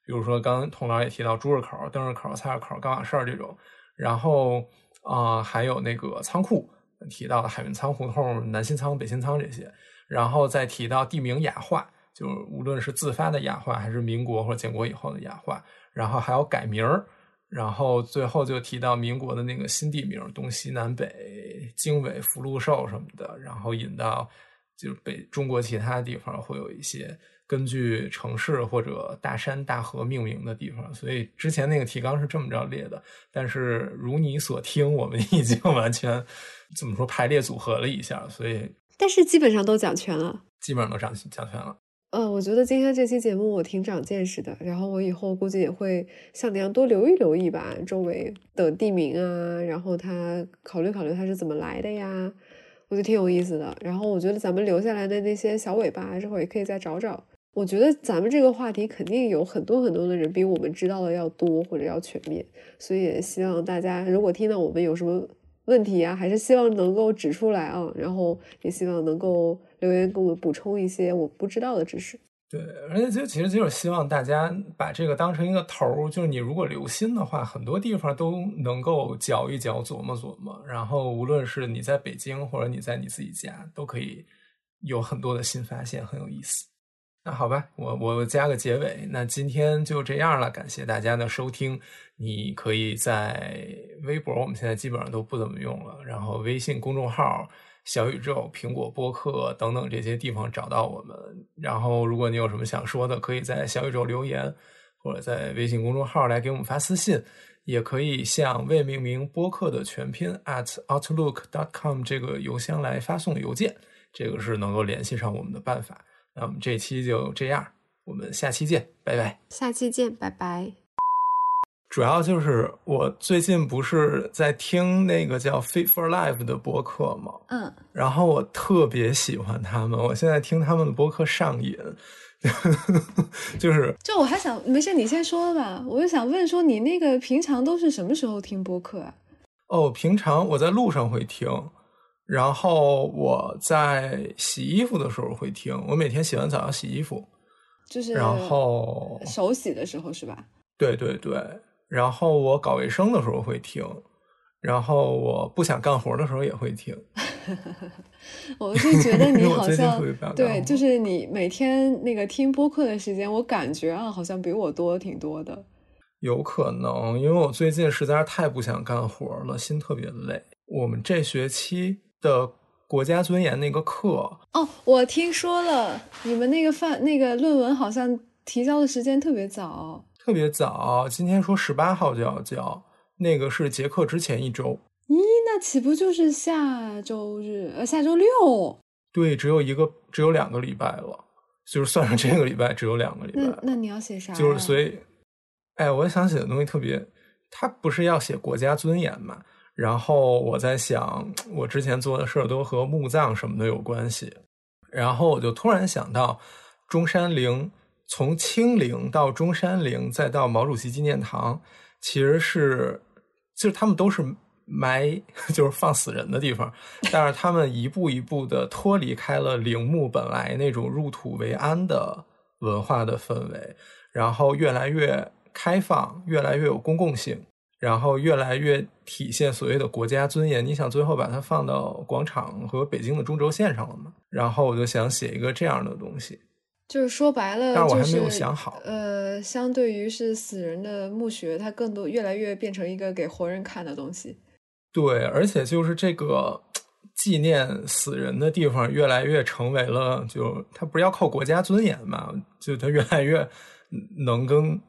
比如说刚童老也提到猪肉口、灯市口、菜市口、钢瓦市这种。然后啊，还有那个仓库提到的海运仓胡同、南新仓、北新仓这些。然后再提到地名雅化，就是无论是自发的雅化，还是民国或者建国以后的雅化。然后还有改名儿。然后最后就提到民国的那个新地名，东西南北、经纬、福禄寿什么的，然后引到就是北中国其他地方会有一些根据城市或者大山大河命名的地方。所以之前那个提纲是这么着列的，但是如你所听，我们已经完全怎么说排列组合了一下，所以但是基本上都讲全了，基本上都讲讲全了。呃，我觉得今天这期节目我挺长见识的，然后我以后估计也会像你一样多留意留意吧，周围的地名啊，然后他考虑考虑它是怎么来的呀，我觉得挺有意思的。然后我觉得咱们留下来的那些小尾巴之后也可以再找找。我觉得咱们这个话题肯定有很多很多的人比我们知道的要多或者要全面，所以也希望大家如果听到我们有什么。问题啊，还是希望能够指出来啊，然后也希望能够留言给我们补充一些我不知道的知识。对，而且就其实就是希望大家把这个当成一个头儿，就是你如果留心的话，很多地方都能够嚼一嚼、琢磨琢磨。然后无论是你在北京，或者你在你自己家，都可以有很多的新发现，很有意思。那好吧，我我加个结尾。那今天就这样了，感谢大家的收听。你可以在微博，我们现在基本上都不怎么用了。然后微信公众号、小宇宙、苹果播客等等这些地方找到我们。然后如果你有什么想说的，可以在小宇宙留言，或者在微信公众号来给我们发私信。也可以向未命名播客的全拼 at outlook dot com 这个邮箱来发送邮件，这个是能够联系上我们的办法。那我们这期就这样，我们下期见，拜拜。下期见，拜拜。主要就是我最近不是在听那个叫 Fit for Life 的播客吗？嗯，然后我特别喜欢他们，我现在听他们的播客上瘾，[LAUGHS] 就是就我还想没事，你先说吧。我就想问说，你那个平常都是什么时候听播客啊？哦，平常我在路上会听。然后我在洗衣服的时候会听，我每天洗完澡要洗衣服，就是然后手洗的时候是吧？对对对，然后我搞卫生的时候会听，然后我不想干活的时候也会听。[LAUGHS] 我就觉得你好像对，就是你每天那个听播客的时间，我感觉啊，好像比我多挺多的。有可能，因为我最近实在是太不想干活了，心特别累。我们这学期。的国家尊严那个课哦，我听说了，你们那个范那个论文好像提交的时间特别早，特别早。今天说十八号就要交，那个是结课之前一周。咦，那岂不就是下周日？呃，下周六？对，只有一个，只有两个礼拜了，就是算上这个礼拜，只有两个礼拜。那那你要写啥？就是所以，哎，我想写的东西特别，他不是要写国家尊严嘛？然后我在想，我之前做的事儿都和墓葬什么的有关系，然后我就突然想到，中山陵从清陵到中山陵再到毛主席纪念堂，其实是就是他们都是埋 [LAUGHS] 就是放死人的地方，但是他们一步一步的脱离开了陵墓本来那种入土为安的文化的氛围，然后越来越开放，越来越有公共性。然后越来越体现所谓的国家尊严，你想最后把它放到广场和北京的中轴线上了吗？然后我就想写一个这样的东西，就是说白了，但我还没有想好。呃，相对于是死人的墓穴，它更多越来越变成一个给活人看的东西。对，而且就是这个纪念死人的地方越来越成为了，就它不是要靠国家尊严嘛？就它越来越能跟。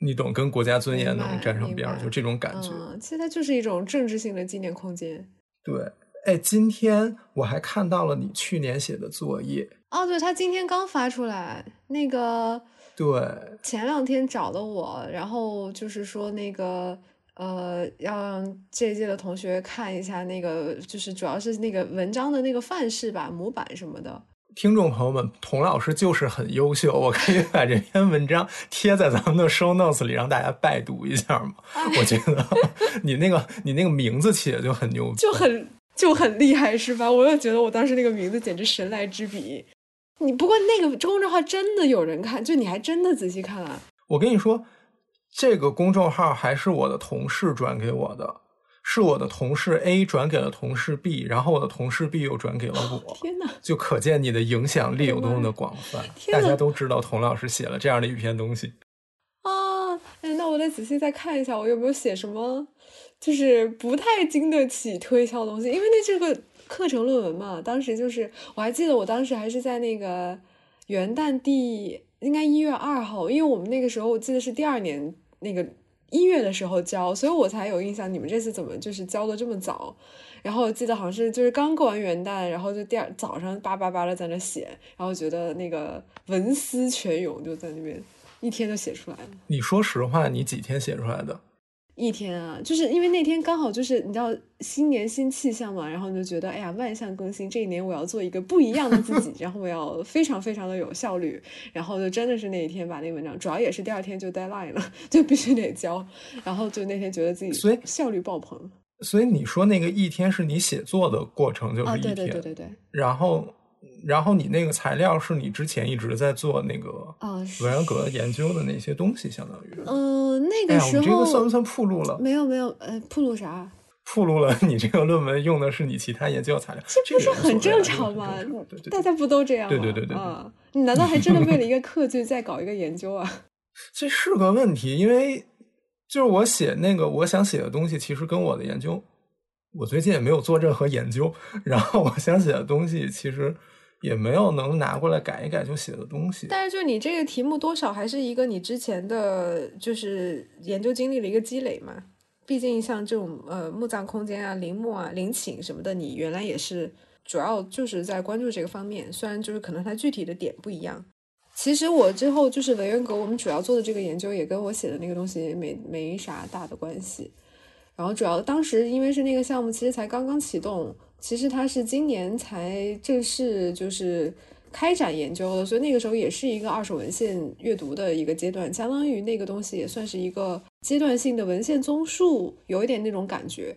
你懂，跟国家尊严能沾上边儿，就这种感觉。嗯，其实它就是一种政治性的纪念空间。对，哎，今天我还看到了你去年写的作业。哦，对，他今天刚发出来，那个对，前两天找的我，然后就是说那个呃，要让这一届的同学看一下那个，就是主要是那个文章的那个范式吧、模板什么的。听众朋友们，童老师就是很优秀，我可以把这篇文章贴在咱们的 show notes 里，让大家拜读一下吗？我觉得 [LAUGHS] 你那个你那个名字起的就很牛逼，就很就很厉害，是吧？我也觉得我当时那个名字简直神来之笔。你不过那个公众号真的有人看，就你还真的仔细看啊？我跟你说，这个公众号还是我的同事转给我的，是我的同事 A 转给了同事 B，然后我的同事 B 又转给了我。天哪！就可见你的影响力有多么的广泛，天大家都知道童老师写了这样的一篇东西。啊，哎，那我得仔细再看一下，我有没有写什么，就是不太经得起推销的东西，因为那这个课程论文嘛，当时就是我还记得，我当时还是在那个元旦第应该一月二号，因为我们那个时候我记得是第二年那个一月的时候交，所以我才有印象，你们这次怎么就是交的这么早？然后我记得好像是就是刚过完元旦，然后就第二早上叭叭叭的在那写，然后觉得那个文思泉涌，就在那边一天就写出来了。你说实话，你几天写出来的？一天啊，就是因为那天刚好就是你知道新年新气象嘛，然后你就觉得哎呀万象更新，这一年我要做一个不一样的自己，然后我要非常非常的有效率，然后就真的是那一天把那个文章，主要也是第二天就 deadline 了，[LAUGHS] 就必须得交，然后就那天觉得自己所以效率爆棚所以你说那个一天是你写作的过程，就是啊，一天。对对对对对，然后，然后你那个材料是你之前一直在做那个啊是文人格研究的那些东西，相当于。嗯、那个时候、们这个算不算铺路了？没有没有呃铺路啥？铺路了，[LAUGHS] 你这个论文用的是你其他研究材料，这不是很正啊常吗对对对大家不都这样吗？对对对对对啊，你难道还真的为了一个课就再搞一个研究啊？[LAUGHS] 这是个问题，因为就是我写那个我想写的东西，其实跟我的研究，我最近也没有做任何研究，然后我想写的东西其实也没有能拿过来改一改就写的东西。但是就你这个题目，多少还是一个你之前的就是研究经历的一个积累嘛。毕竟像这种呃墓葬空间啊、陵墓啊、陵寝什么的，你原来也是主要就是在关注这个方面，虽然就是可能它具体的点不一样。其实我之后就是文渊阁，我们主要做的这个研究也跟我写的那个东西没没啥大的关系。然后主要当时因为是那个项目，其实才刚刚启动，其实它是今年才正式就是开展研究的，所以那个时候也是一个二手文献阅读的一个阶段，相当于那个东西也算是一个阶段性的文献综述，有一点那种感觉。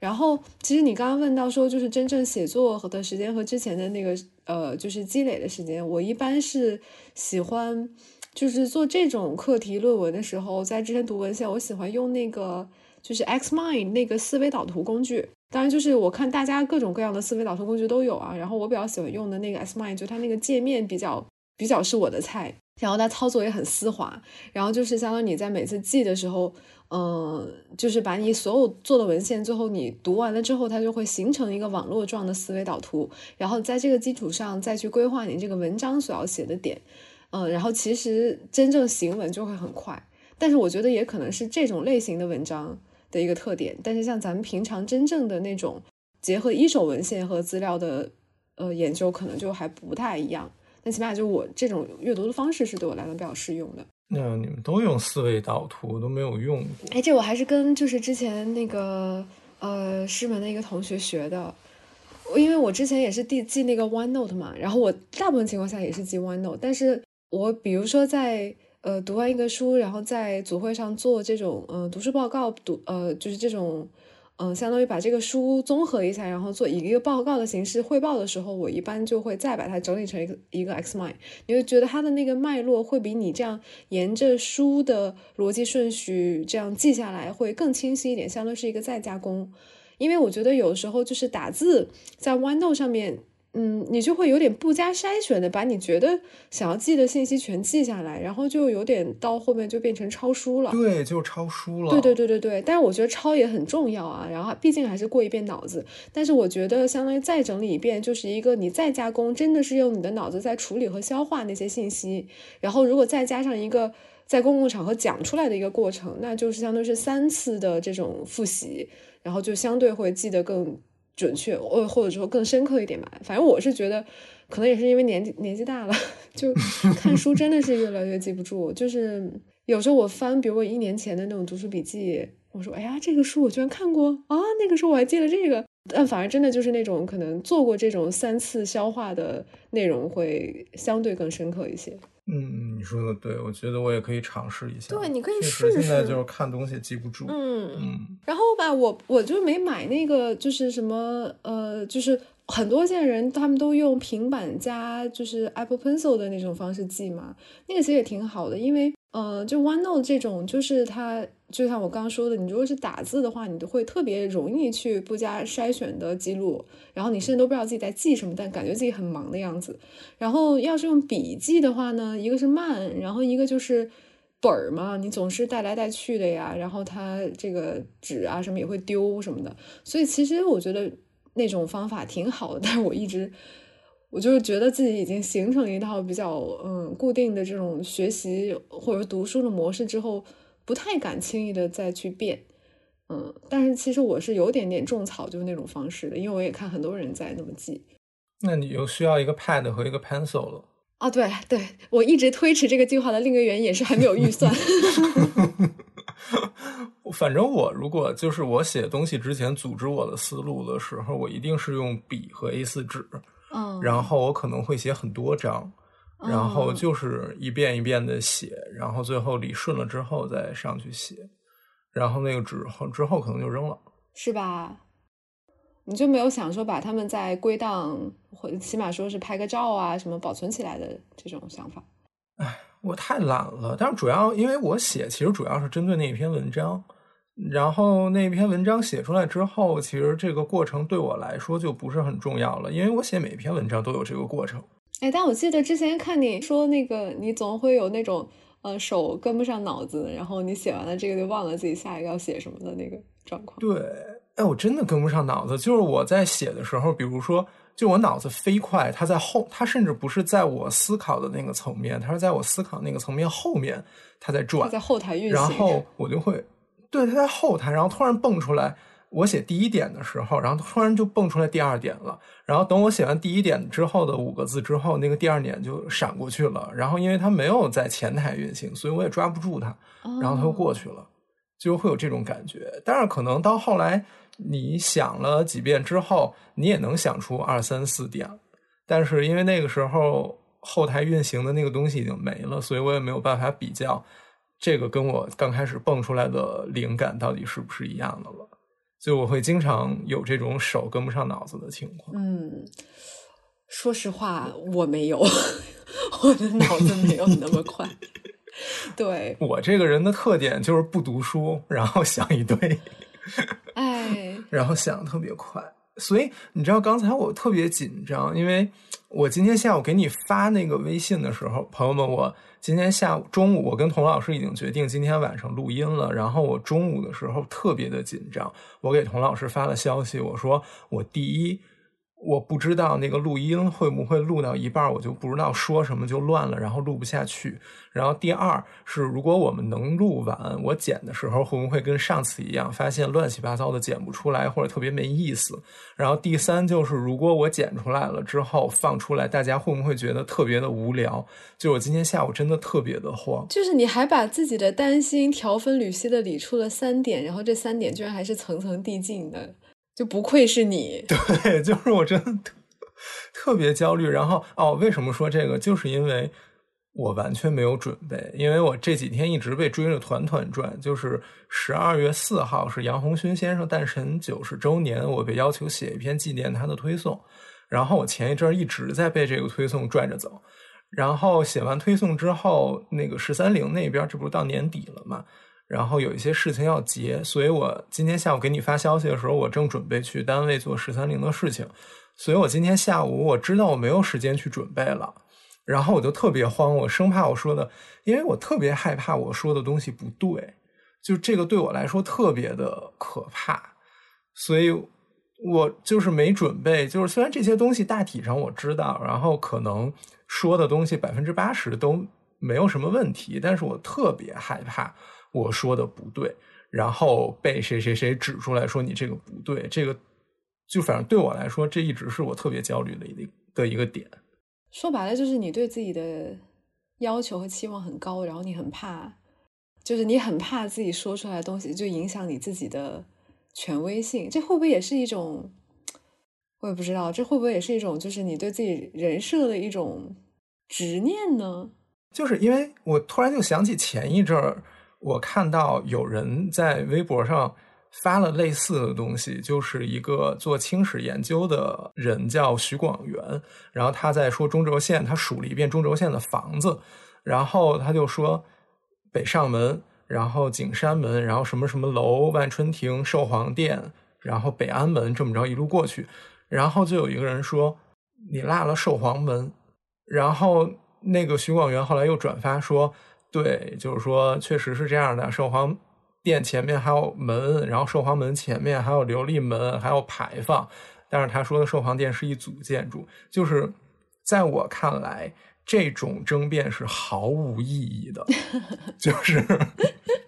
然后，其实你刚刚问到说，就是真正写作和的时间和之前的那个呃，就是积累的时间，我一般是喜欢，就是做这种课题论文的时候，在之前读文献，我喜欢用那个就是 Xmind 那个思维导图工具。当然，就是我看大家各种各样的思维导图工具都有啊，然后我比较喜欢用的那个 Xmind，就它那个界面比较比较是我的菜，然后它操作也很丝滑，然后就是相当于你在每次记的时候。嗯，就是把你所有做的文献，最后你读完了之后，它就会形成一个网络状的思维导图，然后在这个基础上再去规划你这个文章所要写的点。嗯，然后其实真正行文就会很快，但是我觉得也可能是这种类型的文章的一个特点。但是像咱们平常真正的那种结合一手文献和资料的呃研究，可能就还不太一样。但起码就我这种阅读的方式是对我来讲比较适用的。那你们都用思维导图，都没有用过。哎，这我还是跟就是之前那个呃师门的一个同学学的，因为我之前也是记记那个 OneNote 嘛，然后我大部分情况下也是记 OneNote，但是我比如说在呃读完一个书，然后在组会上做这种呃读书报告，读呃就是这种。嗯，相当于把这个书综合一下，然后做一个报告的形式汇报的时候，我一般就会再把它整理成一个一个 X mind，你会觉得它的那个脉络会比你这样沿着书的逻辑顺序这样记下来会更清晰一点，相当于是一个再加工。因为我觉得有时候就是打字在 OneNote 上面。嗯，你就会有点不加筛选的把你觉得想要记的信息全记下来，然后就有点到后面就变成抄书了。对，就抄书了。对对对对对，但是我觉得抄也很重要啊，然后毕竟还是过一遍脑子。但是我觉得相当于再整理一遍，就是一个你再加工，真的是用你的脑子在处理和消化那些信息。然后如果再加上一个在公共场合讲出来的一个过程，那就是相当于是三次的这种复习，然后就相对会记得更准确，或或者说更深刻一点吧。反正我是觉得，可能也是因为年纪年纪大了，[LAUGHS] 就看书真的是越来越记不住。就是有时候我翻，比如我一年前的那种读书笔记，我说：“哎呀，这个书我居然看过啊！”那个时候我还记得这个。但反而真的就是那种可能做过这种三次消化的内容，会相对更深刻一些。嗯，你说的对，我觉得我也可以尝试一下。对，你可以试试。现在就是看东西记不住。嗯嗯。然后吧，我我就没买那个，就是什么呃，就是很多现在人他们都用平板加就是 Apple Pencil 的那种方式记嘛，那个其实也挺好的，因为呃，就 OneNote 这种，就是它。就像我刚刚说的，你如果是打字的话，你都会特别容易去不加筛选的记录，然后你甚至都不知道自己在记什么，但感觉自己很忙的样子。然后要是用笔记的话呢，一个是慢，然后一个就是本儿嘛，你总是带来带去的呀，然后它这个纸啊什么也会丢什么的。所以其实我觉得那种方法挺好的，但是我一直我就是觉得自己已经形成一套比较嗯固定的这种学习或者读书的模式之后。不太敢轻易的再去变，嗯，但是其实我是有点点种草，就是那种方式的，因为我也看很多人在那么记。那你又需要一个 pad 和一个 pencil 了。啊，对对，我一直推迟这个计划的另一个原因也是还没有预算。[LAUGHS] 反正我如果就是我写东西之前组织我的思路的时候，我一定是用笔和 A 四纸，嗯，然后我可能会写很多章。然后就是一遍一遍的写，然后最后理顺了之后再上去写，然后那个纸后之后可能就扔了，是吧？你就没有想说把它们再归档，或者起码说是拍个照啊什么保存起来的这种想法？哎，我太懒了。但是主要因为我写，其实主要是针对那一篇文章，然后那篇文章写出来之后，其实这个过程对我来说就不是很重要了，因为我写每篇文章都有这个过程。哎，但我记得之前看你说那个，你总会有那种呃手跟不上脑子，然后你写完了这个就忘了自己下一个要写什么的那个状况。对，哎，我真的跟不上脑子，就是我在写的时候，比如说，就我脑子飞快，它在后，它甚至不是在我思考的那个层面，它是在我思考那个层面后面，它在转，在后台运行，然后我就会，对，它在后台，然后突然蹦出来。我写第一点的时候，然后突然就蹦出来第二点了。然后等我写完第一点之后的五个字之后，那个第二点就闪过去了。然后因为它没有在前台运行，所以我也抓不住它。然后它就过去了，就会有这种感觉。但是可能到后来你想了几遍之后，你也能想出二三四点。但是因为那个时候后台运行的那个东西已经没了，所以我也没有办法比较这个跟我刚开始蹦出来的灵感到底是不是一样的了。就我会经常有这种手跟不上脑子的情况。嗯，说实话，我没有，[LAUGHS] 我的脑子没有那么快。[LAUGHS] 对我这个人的特点就是不读书，然后想一堆，[LAUGHS] 哎，然后想的特别快。所以你知道，刚才我特别紧张，因为我今天下午给你发那个微信的时候，朋友们，我。今天下午中午，我跟童老师已经决定今天晚上录音了。然后我中午的时候特别的紧张，我给童老师发了消息，我说我第一。我不知道那个录音会不会录到一半，我就不知道说什么就乱了，然后录不下去。然后第二是，如果我们能录完，我剪的时候会不会跟上次一样，发现乱七八糟的剪不出来，或者特别没意思？然后第三就是，如果我剪出来了之后放出来，大家会不会觉得特别的无聊？就我今天下午真的特别的慌，就是你还把自己的担心条分缕析的理出了三点，然后这三点居然还是层层递进的。就不愧是你，[LAUGHS] 对，就是我真的特特别焦虑。然后哦，为什么说这个？就是因为我完全没有准备，因为我这几天一直被追着团团转。就是十二月四号是杨红勋先生诞辰九十周年，我被要求写一篇纪念他的推送。然后我前一阵一直在被这个推送拽着走。然后写完推送之后，那个十三陵那边这不是到年底了吗？然后有一些事情要结，所以我今天下午给你发消息的时候，我正准备去单位做十三陵的事情，所以我今天下午我知道我没有时间去准备了，然后我就特别慌，我生怕我说的，因为我特别害怕我说的东西不对，就这个对我来说特别的可怕，所以我就是没准备，就是虽然这些东西大体上我知道，然后可能说的东西百分之八十都。没有什么问题，但是我特别害怕我说的不对，然后被谁谁谁指出来说你这个不对，这个就反正对我来说，这一直是我特别焦虑的一的一个点。说白了，就是你对自己的要求和期望很高，然后你很怕，就是你很怕自己说出来的东西就影响你自己的权威性，这会不会也是一种？我也不知道，这会不会也是一种，就是你对自己人设的一种执念呢？就是因为我突然就想起前一阵儿，我看到有人在微博上发了类似的东西，就是一个做清史研究的人叫徐广元，然后他在说中轴线，他数了一遍中轴线的房子，然后他就说北上门，然后景山门，然后什么什么楼，万春亭、寿皇殿，然后北安门，这么着一路过去，然后就有一个人说你落了寿皇门，然后。那个徐广元后来又转发说，对，就是说确实是这样的。寿皇殿前面还有门，然后寿皇门前面还有琉璃门，还有牌坊。但是他说的寿皇殿是一组建筑，就是在我看来，这种争辩是毫无意义的。[LAUGHS] 就是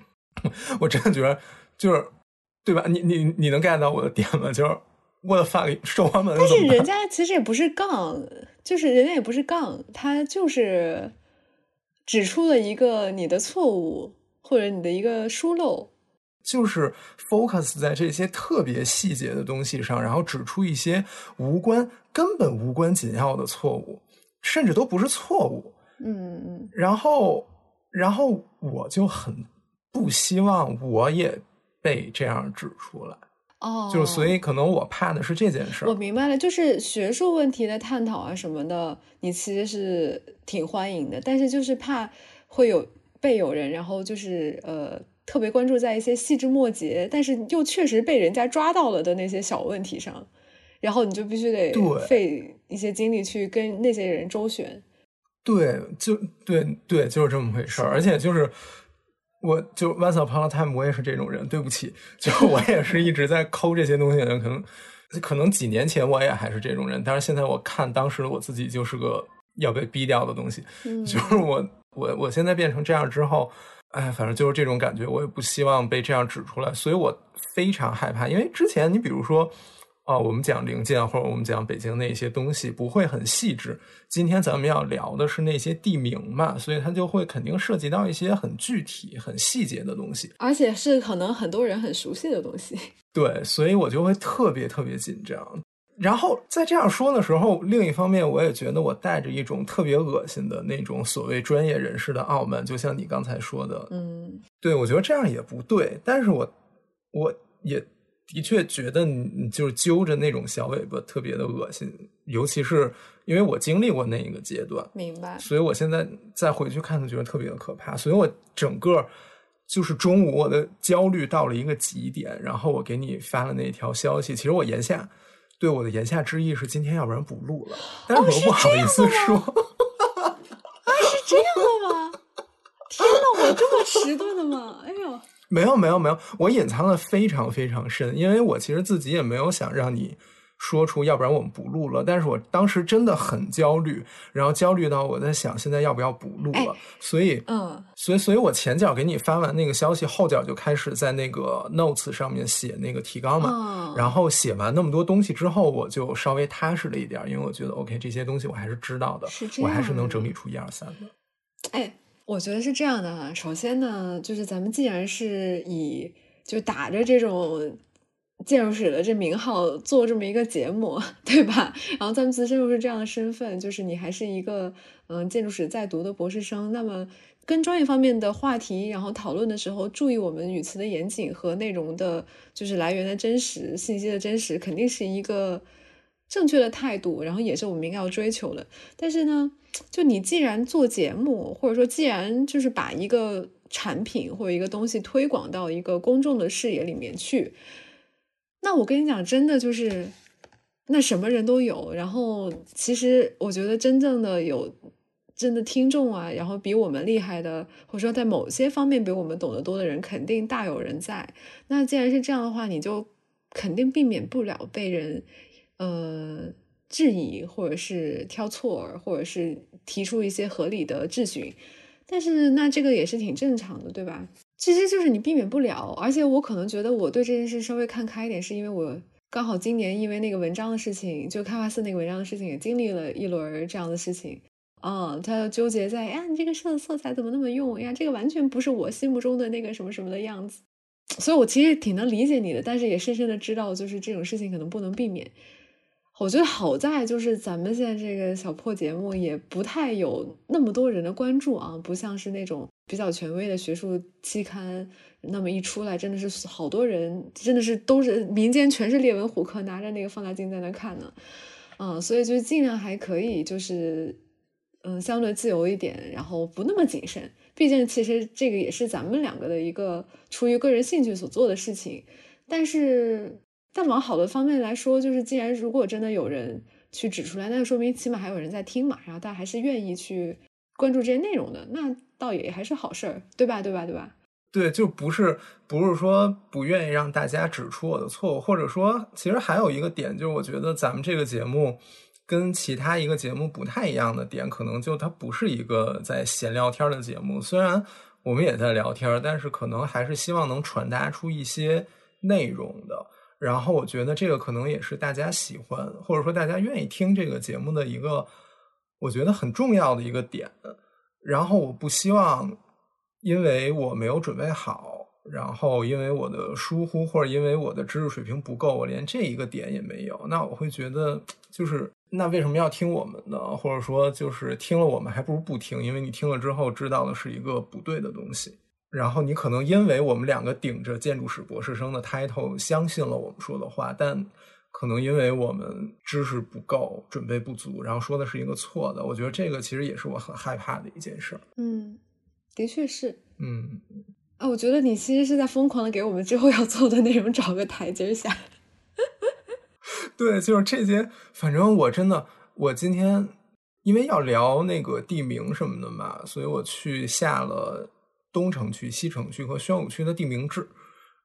[LAUGHS] 我真的觉得，就是对吧？你你你能 get 到我的点吗？就是我的发给寿皇门，但是人 [LAUGHS] 家其实也不是杠。就是人家也不是杠，他就是指出了一个你的错误或者你的一个疏漏，就是 focus 在这些特别细节的东西上，然后指出一些无关、根本无关紧要的错误，甚至都不是错误。嗯嗯。然后，然后我就很不希望我也被这样指出来。哦，就所以可能我怕的是这件事儿。我明白了，就是学术问题的探讨啊什么的，你其实是挺欢迎的，但是就是怕会有被有人，然后就是呃特别关注在一些细枝末节，但是又确实被人家抓到了的那些小问题上，然后你就必须得费一些精力去跟那些人周旋。对，就对对，就是这么回事儿，而且就是。我就 once upon a time，我也是这种人。对不起，就我也是一直在抠这些东西的人。可能可能几年前我也还是这种人，但是现在我看当时的我自己就是个要被逼掉的东西。[LAUGHS] 就是我我我现在变成这样之后，哎，反正就是这种感觉。我也不希望被这样指出来，所以我非常害怕。因为之前你比如说。啊，我们讲零件或者我们讲北京那些东西不会很细致。今天咱们要聊的是那些地名嘛，所以它就会肯定涉及到一些很具体、很细节的东西，而且是可能很多人很熟悉的东西。[LAUGHS] 对，所以我就会特别特别紧张。然后在这样说的时候，另一方面我也觉得我带着一种特别恶心的那种所谓专业人士的傲慢，就像你刚才说的，嗯，对我觉得这样也不对，但是我我也。的确觉得你就是揪着那种小尾巴特别的恶心，尤其是因为我经历过那一个阶段，明白。所以我现在再回去看，就觉得特别的可怕。所以我整个就是中午我的焦虑到了一个极点，然后我给你发了那条消息。其实我言下对我的言下之意是今天要不然不录了，但是我不好意思说。啊，是这样的吗？天呐，我这么迟钝的吗？哎呦！没有没有没有，我隐藏的非常非常深，因为我其实自己也没有想让你说出，要不然我们不录了。但是我当时真的很焦虑，然后焦虑到我在想，现在要不要不录了？所以，嗯，所以，所以我前脚给你发完那个消息，后脚就开始在那个 notes 上面写那个提纲嘛。然后写完那么多东西之后，我就稍微踏实了一点，因为我觉得 OK，这些东西我还是知道的，我还是能整理出一二三的。哎。我觉得是这样的哈，首先呢，就是咱们既然是以就打着这种建筑史的这名号做这么一个节目，对吧？然后咱们自身又是这样的身份，就是你还是一个嗯建筑史在读的博士生，那么跟专业方面的话题，然后讨论的时候，注意我们语词的严谨和内容的，就是来源的真实信息的真实，肯定是一个正确的态度，然后也是我们应该要追求的。但是呢。就你既然做节目，或者说既然就是把一个产品或者一个东西推广到一个公众的视野里面去，那我跟你讲，真的就是那什么人都有。然后其实我觉得真正的有真的听众啊，然后比我们厉害的，或者说在某些方面比我们懂得多的人，肯定大有人在。那既然是这样的话，你就肯定避免不了被人呃。质疑，或者是挑错，或者是提出一些合理的质询，但是那这个也是挺正常的，对吧？其实就是你避免不了，而且我可能觉得我对这件事稍微看开一点，是因为我刚好今年因为那个文章的事情，就开发四那个文章的事情，也经历了一轮这样的事情。啊，他纠结在呀，你这个色色彩怎么那么用哎呀？这个完全不是我心目中的那个什么什么的样子。所以我其实挺能理解你的，但是也深深的知道，就是这种事情可能不能避免。我觉得好在就是咱们现在这个小破节目也不太有那么多人的关注啊，不像是那种比较权威的学术期刊，那么一出来真的是好多人，真的是都是民间全是列文虎克，拿着那个放大镜在那看呢。嗯，所以就尽量还可以，就是嗯相对自由一点，然后不那么谨慎。毕竟其实这个也是咱们两个的一个出于个人兴趣所做的事情，但是。但往好的方面来说，就是既然如果真的有人去指出来，那就说明起码还有人在听嘛，然后大家还是愿意去关注这些内容的，那倒也还是好事儿，对吧？对吧？对吧？对，就不是不是说不愿意让大家指出我的错误，或者说，其实还有一个点，就是我觉得咱们这个节目跟其他一个节目不太一样的点，可能就它不是一个在闲聊天的节目，虽然我们也在聊天，但是可能还是希望能传达出一些内容的。然后我觉得这个可能也是大家喜欢，或者说大家愿意听这个节目的一个，我觉得很重要的一个点。然后我不希望，因为我没有准备好，然后因为我的疏忽，或者因为我的知识水平不够，我连这一个点也没有，那我会觉得就是那为什么要听我们呢？或者说就是听了我们还不如不听，因为你听了之后知道的是一个不对的东西。然后你可能因为我们两个顶着建筑史博士生的 title 相信了我们说的话，但可能因为我们知识不够、准备不足，然后说的是一个错的。我觉得这个其实也是我很害怕的一件事。嗯，的确是。嗯，啊，我觉得你其实是在疯狂的给我们之后要做的内容找个台阶下。[LAUGHS] 对，就是这些。反正我真的，我今天因为要聊那个地名什么的嘛，所以我去下了。东城区、西城区和宣武区的地名志，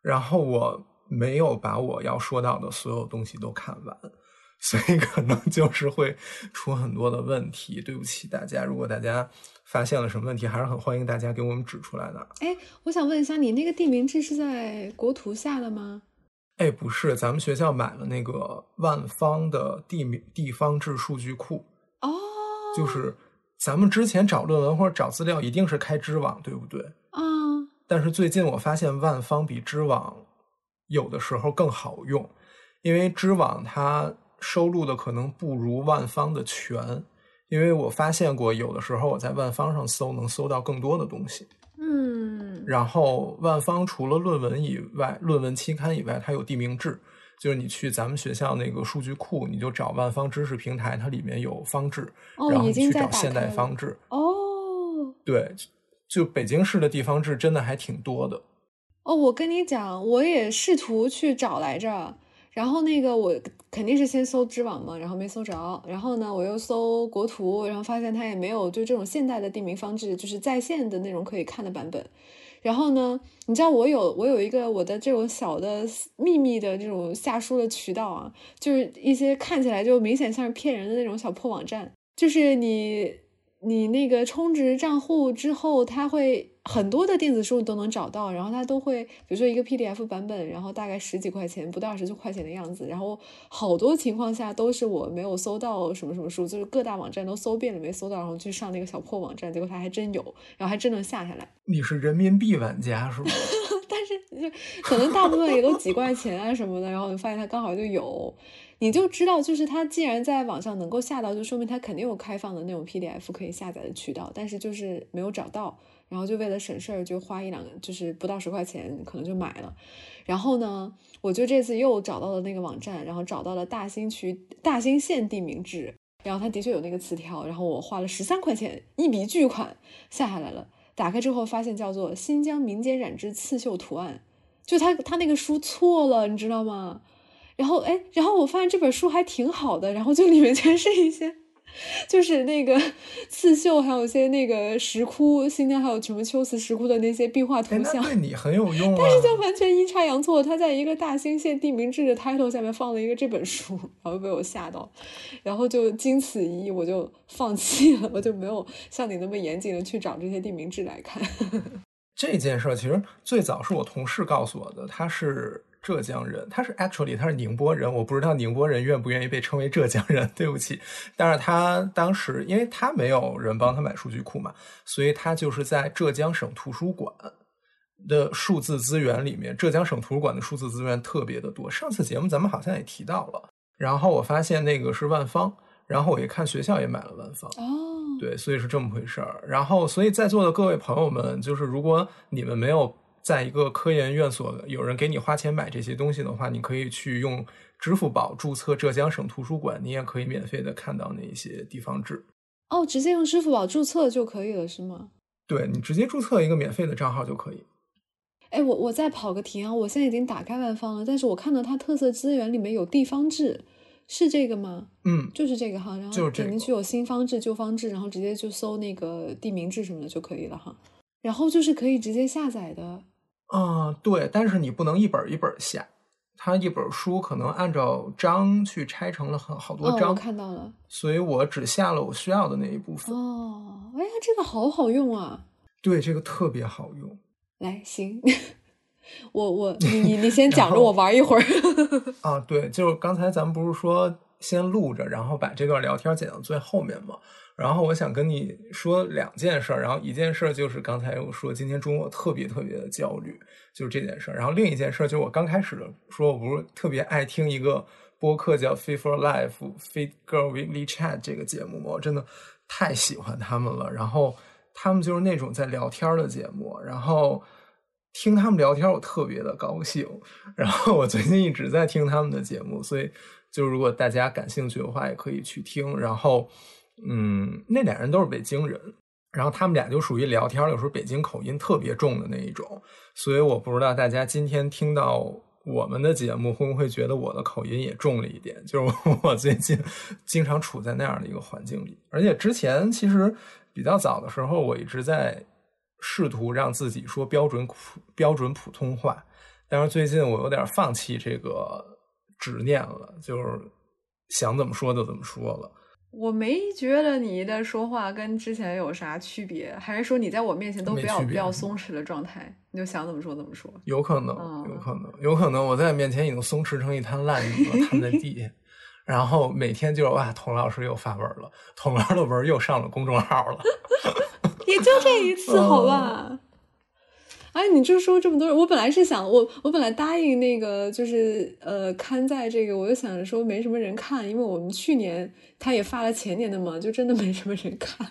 然后我没有把我要说到的所有东西都看完，所以可能就是会出很多的问题。对不起大家，如果大家发现了什么问题，还是很欢迎大家给我们指出来的。哎，我想问一下，你那个地名志是在国图下的吗？哎，不是，咱们学校买了那个万方的地名地方志数据库。哦，就是。咱们之前找论文或者找资料，一定是开知网，对不对？嗯。但是最近我发现万方比知网有的时候更好用，因为知网它收录的可能不如万方的全。因为我发现过，有的时候我在万方上搜，能搜到更多的东西。嗯。然后万方除了论文以外，论文期刊以外，它有地名志。就是你去咱们学校那个数据库，你就找万方知识平台，它里面有方志，然后去找现代方志。哦，对，就北京市的地方志真的还挺多的。哦，我跟你讲，我也试图去找来着，然后那个我肯定是先搜知网嘛，然后没搜着，然后呢我又搜国图，然后发现它也没有就这种现代的地名方志，就是在线的那种可以看的版本。然后呢？你知道我有我有一个我的这种小的秘密的这种下书的渠道啊，就是一些看起来就明显像是骗人的那种小破网站，就是你。你那个充值账户之后，它会很多的电子书你都能找到，然后它都会，比如说一个 PDF 版本，然后大概十几块钱，不到二十块钱的样子，然后好多情况下都是我没有搜到什么什么书，就是各大网站都搜遍了没搜到，然后去上那个小破网站，结果它还真有，然后还真能下下来。你是人民币玩家是吗？[LAUGHS] 但是就可能大部分也都几块钱啊什么的，然后你发现它刚好就有。你就知道，就是它既然在网上能够下到，就说明它肯定有开放的那种 PDF 可以下载的渠道，但是就是没有找到，然后就为了省事儿，就花一两，就是不到十块钱，可能就买了。然后呢，我就这次又找到了那个网站，然后找到了大兴区大兴县地名志，然后它的确有那个词条，然后我花了十三块钱，一笔巨款下下来了。打开之后发现叫做《新疆民间染织刺绣图案》，就它它那个书错了，你知道吗？然后，哎，然后我发现这本书还挺好的，然后就里面全是一些就是那个 [LAUGHS] 刺绣，还有一些那个石窟，新疆还有什么秋瓷石窟的那些壁画图像，对你很有用啊。[LAUGHS] 但是就完全阴差阳错，他在一个大兴县地名志的 title 下面放了一个这本书，[LAUGHS] 然后被我吓到，然后就经此一役，我就放弃了，我就没有像你那么严谨的去找这些地名志来看。这件事其实最早是我同事告诉我的，他是。浙江人，他是 actually 他是宁波人，我不知道宁波人愿不愿意被称为浙江人，对不起。但是他当时，因为他没有人帮他买数据库嘛，所以他就是在浙江省图书馆的数字资源里面，浙江省图书馆的数字资源特别的多。上次节目咱们好像也提到了，然后我发现那个是万方，然后我一看学校也买了万方，哦，对，所以是这么回事儿。然后，所以在座的各位朋友们，就是如果你们没有。在一个科研院所，有人给你花钱买这些东西的话，你可以去用支付宝注册浙江省图书馆，你也可以免费的看到那些地方志。哦，直接用支付宝注册就可以了，是吗？对你直接注册一个免费的账号就可以。哎，我我再跑个题啊！我现在已经打开万方了，但是我看到它特色资源里面有地方志，是这个吗？嗯，就是这个哈。然后点进去有新方志、旧方志，然后直接就搜那个地名志什么的就可以了哈。然后就是可以直接下载的。嗯，对，但是你不能一本一本下，它一本书可能按照章去拆成了很好多章。我看到了，所以我只下了我需要的那一部分。哦，哎呀，这个好好用啊！对，这个特别好用。来，行，[LAUGHS] 我我你你你先 [LAUGHS] 讲着，我玩一会儿。[LAUGHS] 啊，对，就是刚才咱们不是说先录着，然后把这段聊天剪到最后面吗？然后我想跟你说两件事儿，然后一件事儿就是刚才我说今天中午我特别特别的焦虑，就是这件事儿。然后另一件事儿就是我刚开始说我不是特别爱听一个播客叫 Fit for Life Fit Girl Weekly Chat 这个节目，我真的太喜欢他们了。然后他们就是那种在聊天的节目，然后听他们聊天我特别的高兴。然后我最近一直在听他们的节目，所以就如果大家感兴趣的话，也可以去听。然后。嗯，那俩人都是北京人，然后他们俩就属于聊天有时候北京口音特别重的那一种，所以我不知道大家今天听到我们的节目会不会觉得我的口音也重了一点？[LAUGHS] 就是我最近经常处在那样的一个环境里，而且之前其实比较早的时候，我一直在试图让自己说标准普标准普通话，但是最近我有点放弃这个执念了，就是想怎么说就怎么说了。我没觉得你的说话跟之前有啥区别，还是说你在我面前都比较比较松弛的状态，你就想怎么说怎么说？有可能，有可能，有可能我在你面前已经松弛成一滩烂泥了，瘫在地下，[LAUGHS] 然后每天就哇，童老师又发文了，童老师的文又上了公众号了，[LAUGHS] 也就这一次，好吧。哎，你就说这么多人，我本来是想，我我本来答应那个，就是呃，刊在这个，我就想着说没什么人看，因为我们去年他也发了前年的嘛，就真的没什么人看。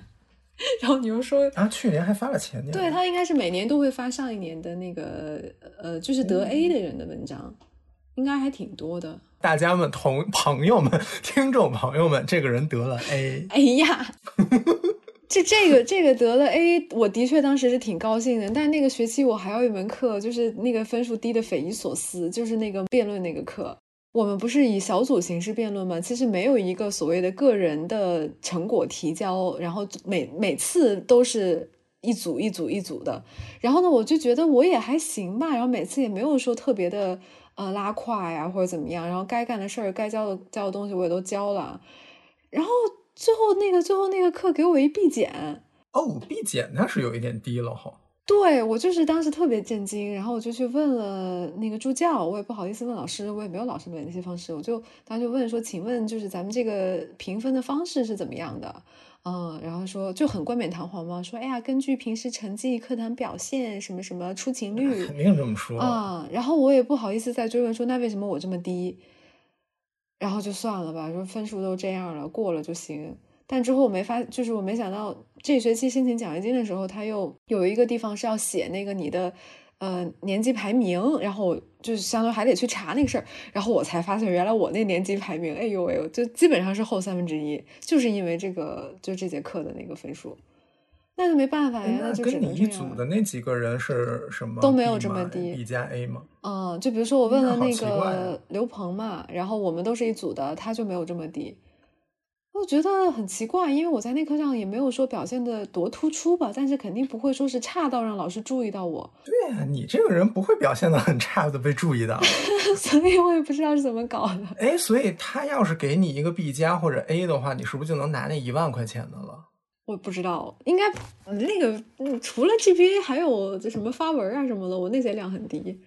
[LAUGHS] 然后你又说啊，去年还发了前年，对他应该是每年都会发上一年的那个呃，就是得 A 的人的文章，应该还挺多的。大家们、同朋友们、[LAUGHS] 听众朋友们，这个人得了 A，哎呀。这这个这个得了 A，我的确当时是挺高兴的。但那个学期我还有一门课，就是那个分数低的匪夷所思，就是那个辩论那个课。我们不是以小组形式辩论吗？其实没有一个所谓的个人的成果提交，然后每每次都是一组一组一组的。然后呢，我就觉得我也还行吧，然后每次也没有说特别的呃拉胯呀或者怎么样。然后该干的事儿、该交的交的东西我也都交了，然后。最后那个最后那个课给我一 B 减哦，B 减那是有一点低了哈。对我就是当时特别震惊，然后我就去问了那个助教，我也不好意思问老师，我也没有老师的联系方式，我就当时就问说，请问就是咱们这个评分的方式是怎么样的？嗯，然后说就很冠冕堂皇嘛，说哎呀，根据平时成绩、课堂表现什么什么出勤率，[LAUGHS] 肯定这么说啊。然后我也不好意思再追问说，那为什么我这么低？然后就算了吧，说分数都这样了，过了就行。但之后我没发，就是我没想到这学期申请奖学金的时候，他又有一个地方是要写那个你的呃年级排名，然后就相当于还得去查那个事儿。然后我才发现，原来我那年级排名，哎呦喂，就基本上是后三分之一，就是因为这个就这节课的那个分数。那就没办法呀，那就跟你一组的那几个人是什么都没有这么低，B 加 A 吗？嗯，就比如说我问了那个刘鹏嘛，然后我们都是一组的，他就没有这么低。我觉得很奇怪，因为我在那课上也没有说表现的多突出吧，但是肯定不会说是差到让老师注意到我。对呀，你这个人不会表现的很差的被注意到，[LAUGHS] 所以我也不知道是怎么搞的。哎，所以他要是给你一个 B 加或者 A 的话，你是不是就能拿那一万块钱的了？我不知道，应该那个除了 GPA 还有这什么发文啊什么的，我那些量很低。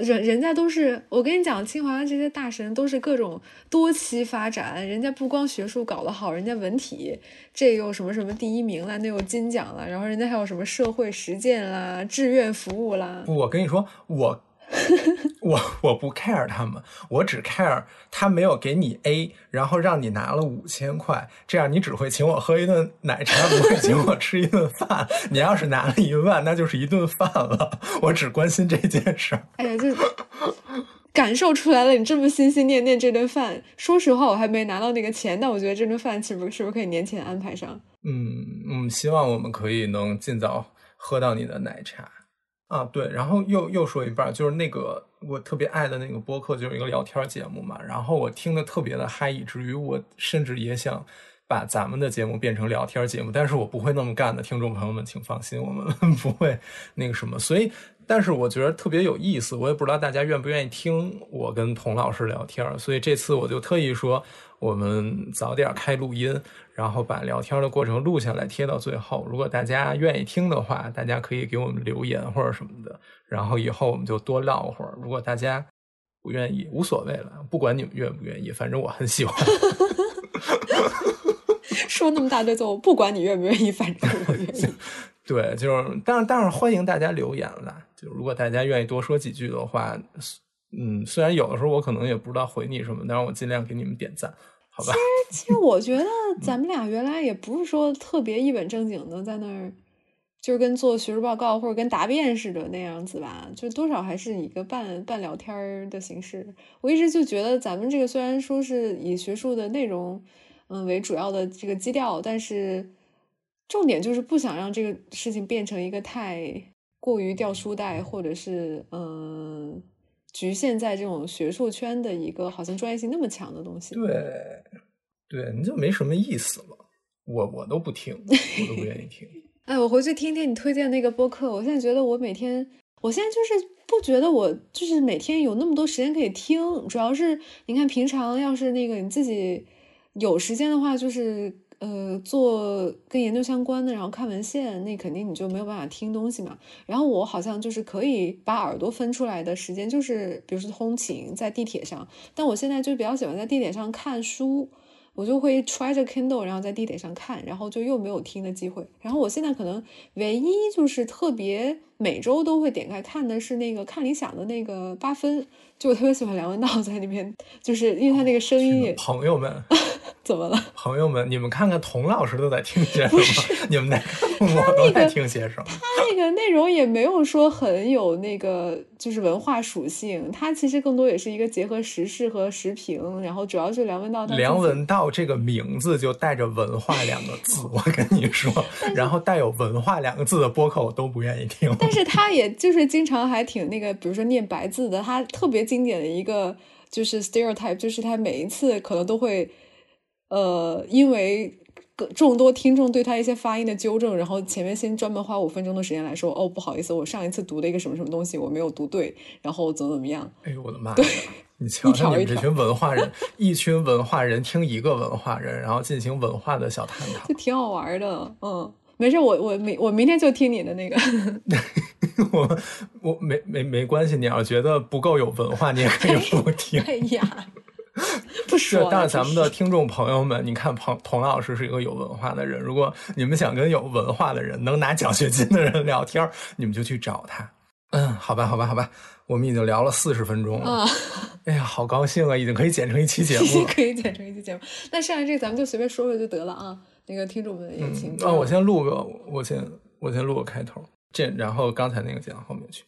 人人家都是，我跟你讲，清华的这些大神都是各种多期发展，人家不光学术搞得好，人家文体这又什么什么第一名了，那有金奖了，然后人家还有什么社会实践啦、志愿服务啦。我跟你说，我。[LAUGHS] 我我不 care 他们，我只 care 他没有给你 A，然后让你拿了五千块，这样你只会请我喝一顿奶茶，不会请我吃一顿饭。你要是拿了一万，那就是一顿饭了。我只关心这件事儿。哎呀，就感受出来了，你这么心心念念这顿饭。说实话，我还没拿到那个钱，但我觉得这顿饭是不是是不是可以年前安排上？嗯嗯，希望我们可以能尽早喝到你的奶茶。啊，对，然后又又说一半，就是那个我特别爱的那个播客，就是一个聊天节目嘛。然后我听的特别的嗨，以至于我甚至也想把咱们的节目变成聊天节目，但是我不会那么干的。听众朋友们，请放心，我们 [LAUGHS] 不会那个什么。所以，但是我觉得特别有意思，我也不知道大家愿不愿意听我跟童老师聊天。所以这次我就特意说，我们早点开录音。然后把聊天的过程录下来贴到最后。如果大家愿意听的话，大家可以给我们留言或者什么的。然后以后我们就多唠会儿。如果大家不愿意，无所谓了，不管你们愿不愿意，反正我很喜欢。[LAUGHS] 说那么大堆字，我不管你愿不愿意，反正我愿意。[LAUGHS] 对，就是，但是但是欢迎大家留言了。就如果大家愿意多说几句的话，嗯，虽然有的时候我可能也不知道回你什么，但是我尽量给你们点赞。好吧其实，其实 [LAUGHS] 我觉得咱们俩原来也不是说特别一本正经的在那儿，就是跟做学术报告或者跟答辩似的那样子吧，就多少还是一个半半聊天的形式。我一直就觉得咱们这个虽然说是以学术的内容嗯为主要的这个基调，但是重点就是不想让这个事情变成一个太过于掉书袋，或者是嗯。局限在这种学术圈的一个好像专业性那么强的东西，对，对，你就没什么意思了。我我都不听，我都不愿意 [LAUGHS] 听。哎，我回去听听你推荐那个播客。我现在觉得我每天，我现在就是不觉得我就是每天有那么多时间可以听。主要是你看，平常要是那个你自己有时间的话，就是。呃，做跟研究相关的，然后看文献，那肯定你就没有办法听东西嘛。然后我好像就是可以把耳朵分出来的时间，就是比如说通勤在地铁上。但我现在就比较喜欢在地铁上看书，我就会揣着 Kindle，然后在地铁上看，然后就又没有听的机会。然后我现在可能唯一就是特别每周都会点开看的是那个看理想的那个八分，就我特别喜欢梁文道在里面，就是因为他那个声音。朋友们。[LAUGHS] 怎么了，[LAUGHS] 朋友们？你们看看童老师都在听些什么？你们在看我都在听些什么？他那个内容也没有说很有那个，就是文化属性。他其实更多也是一个结合时事和时评，然后主要是梁文道。梁文道这个名字就带着文化两个字，我跟你说。然后带有文化两个字的播客我都不愿意听。但是他也就是经常还挺那个，比如说念白字的。他特别经典的一个就是 stereotype，就是他每一次可能都会。呃，因为众多听众对他一些发音的纠正，然后前面先专门花五分钟的时间来说，哦，不好意思，我上一次读的一个什么什么东西，我没有读对，然后怎么怎么样？哎呦我的妈！对，[LAUGHS] 你瞧瞧你们这群文化人，[LAUGHS] 一群文化人听一个文化人，然后进行文化的小探讨，就挺好玩的。嗯，没事，我我明我明天就听你的那个。[LAUGHS] [LAUGHS] 我我没没没关系，你要觉得不够有文化，你也可以不听。哎呀。[LAUGHS] 不说，但是咱们的听众朋友们，你看彭彭老师是一个有文化的人。如果你们想跟有文化的人、能拿奖学金的人聊天，你们就去找他。嗯，好吧，好吧，好吧，我们已经聊了四十分钟了。哎呀，好高兴啊，已经可以剪成一期节目了，可以剪成一期节目。那剩下这个咱们就随便说说就得了啊。那个听众们也请。啊，我先录个，我先我先录个开头，这然后刚才那个剪到后面去。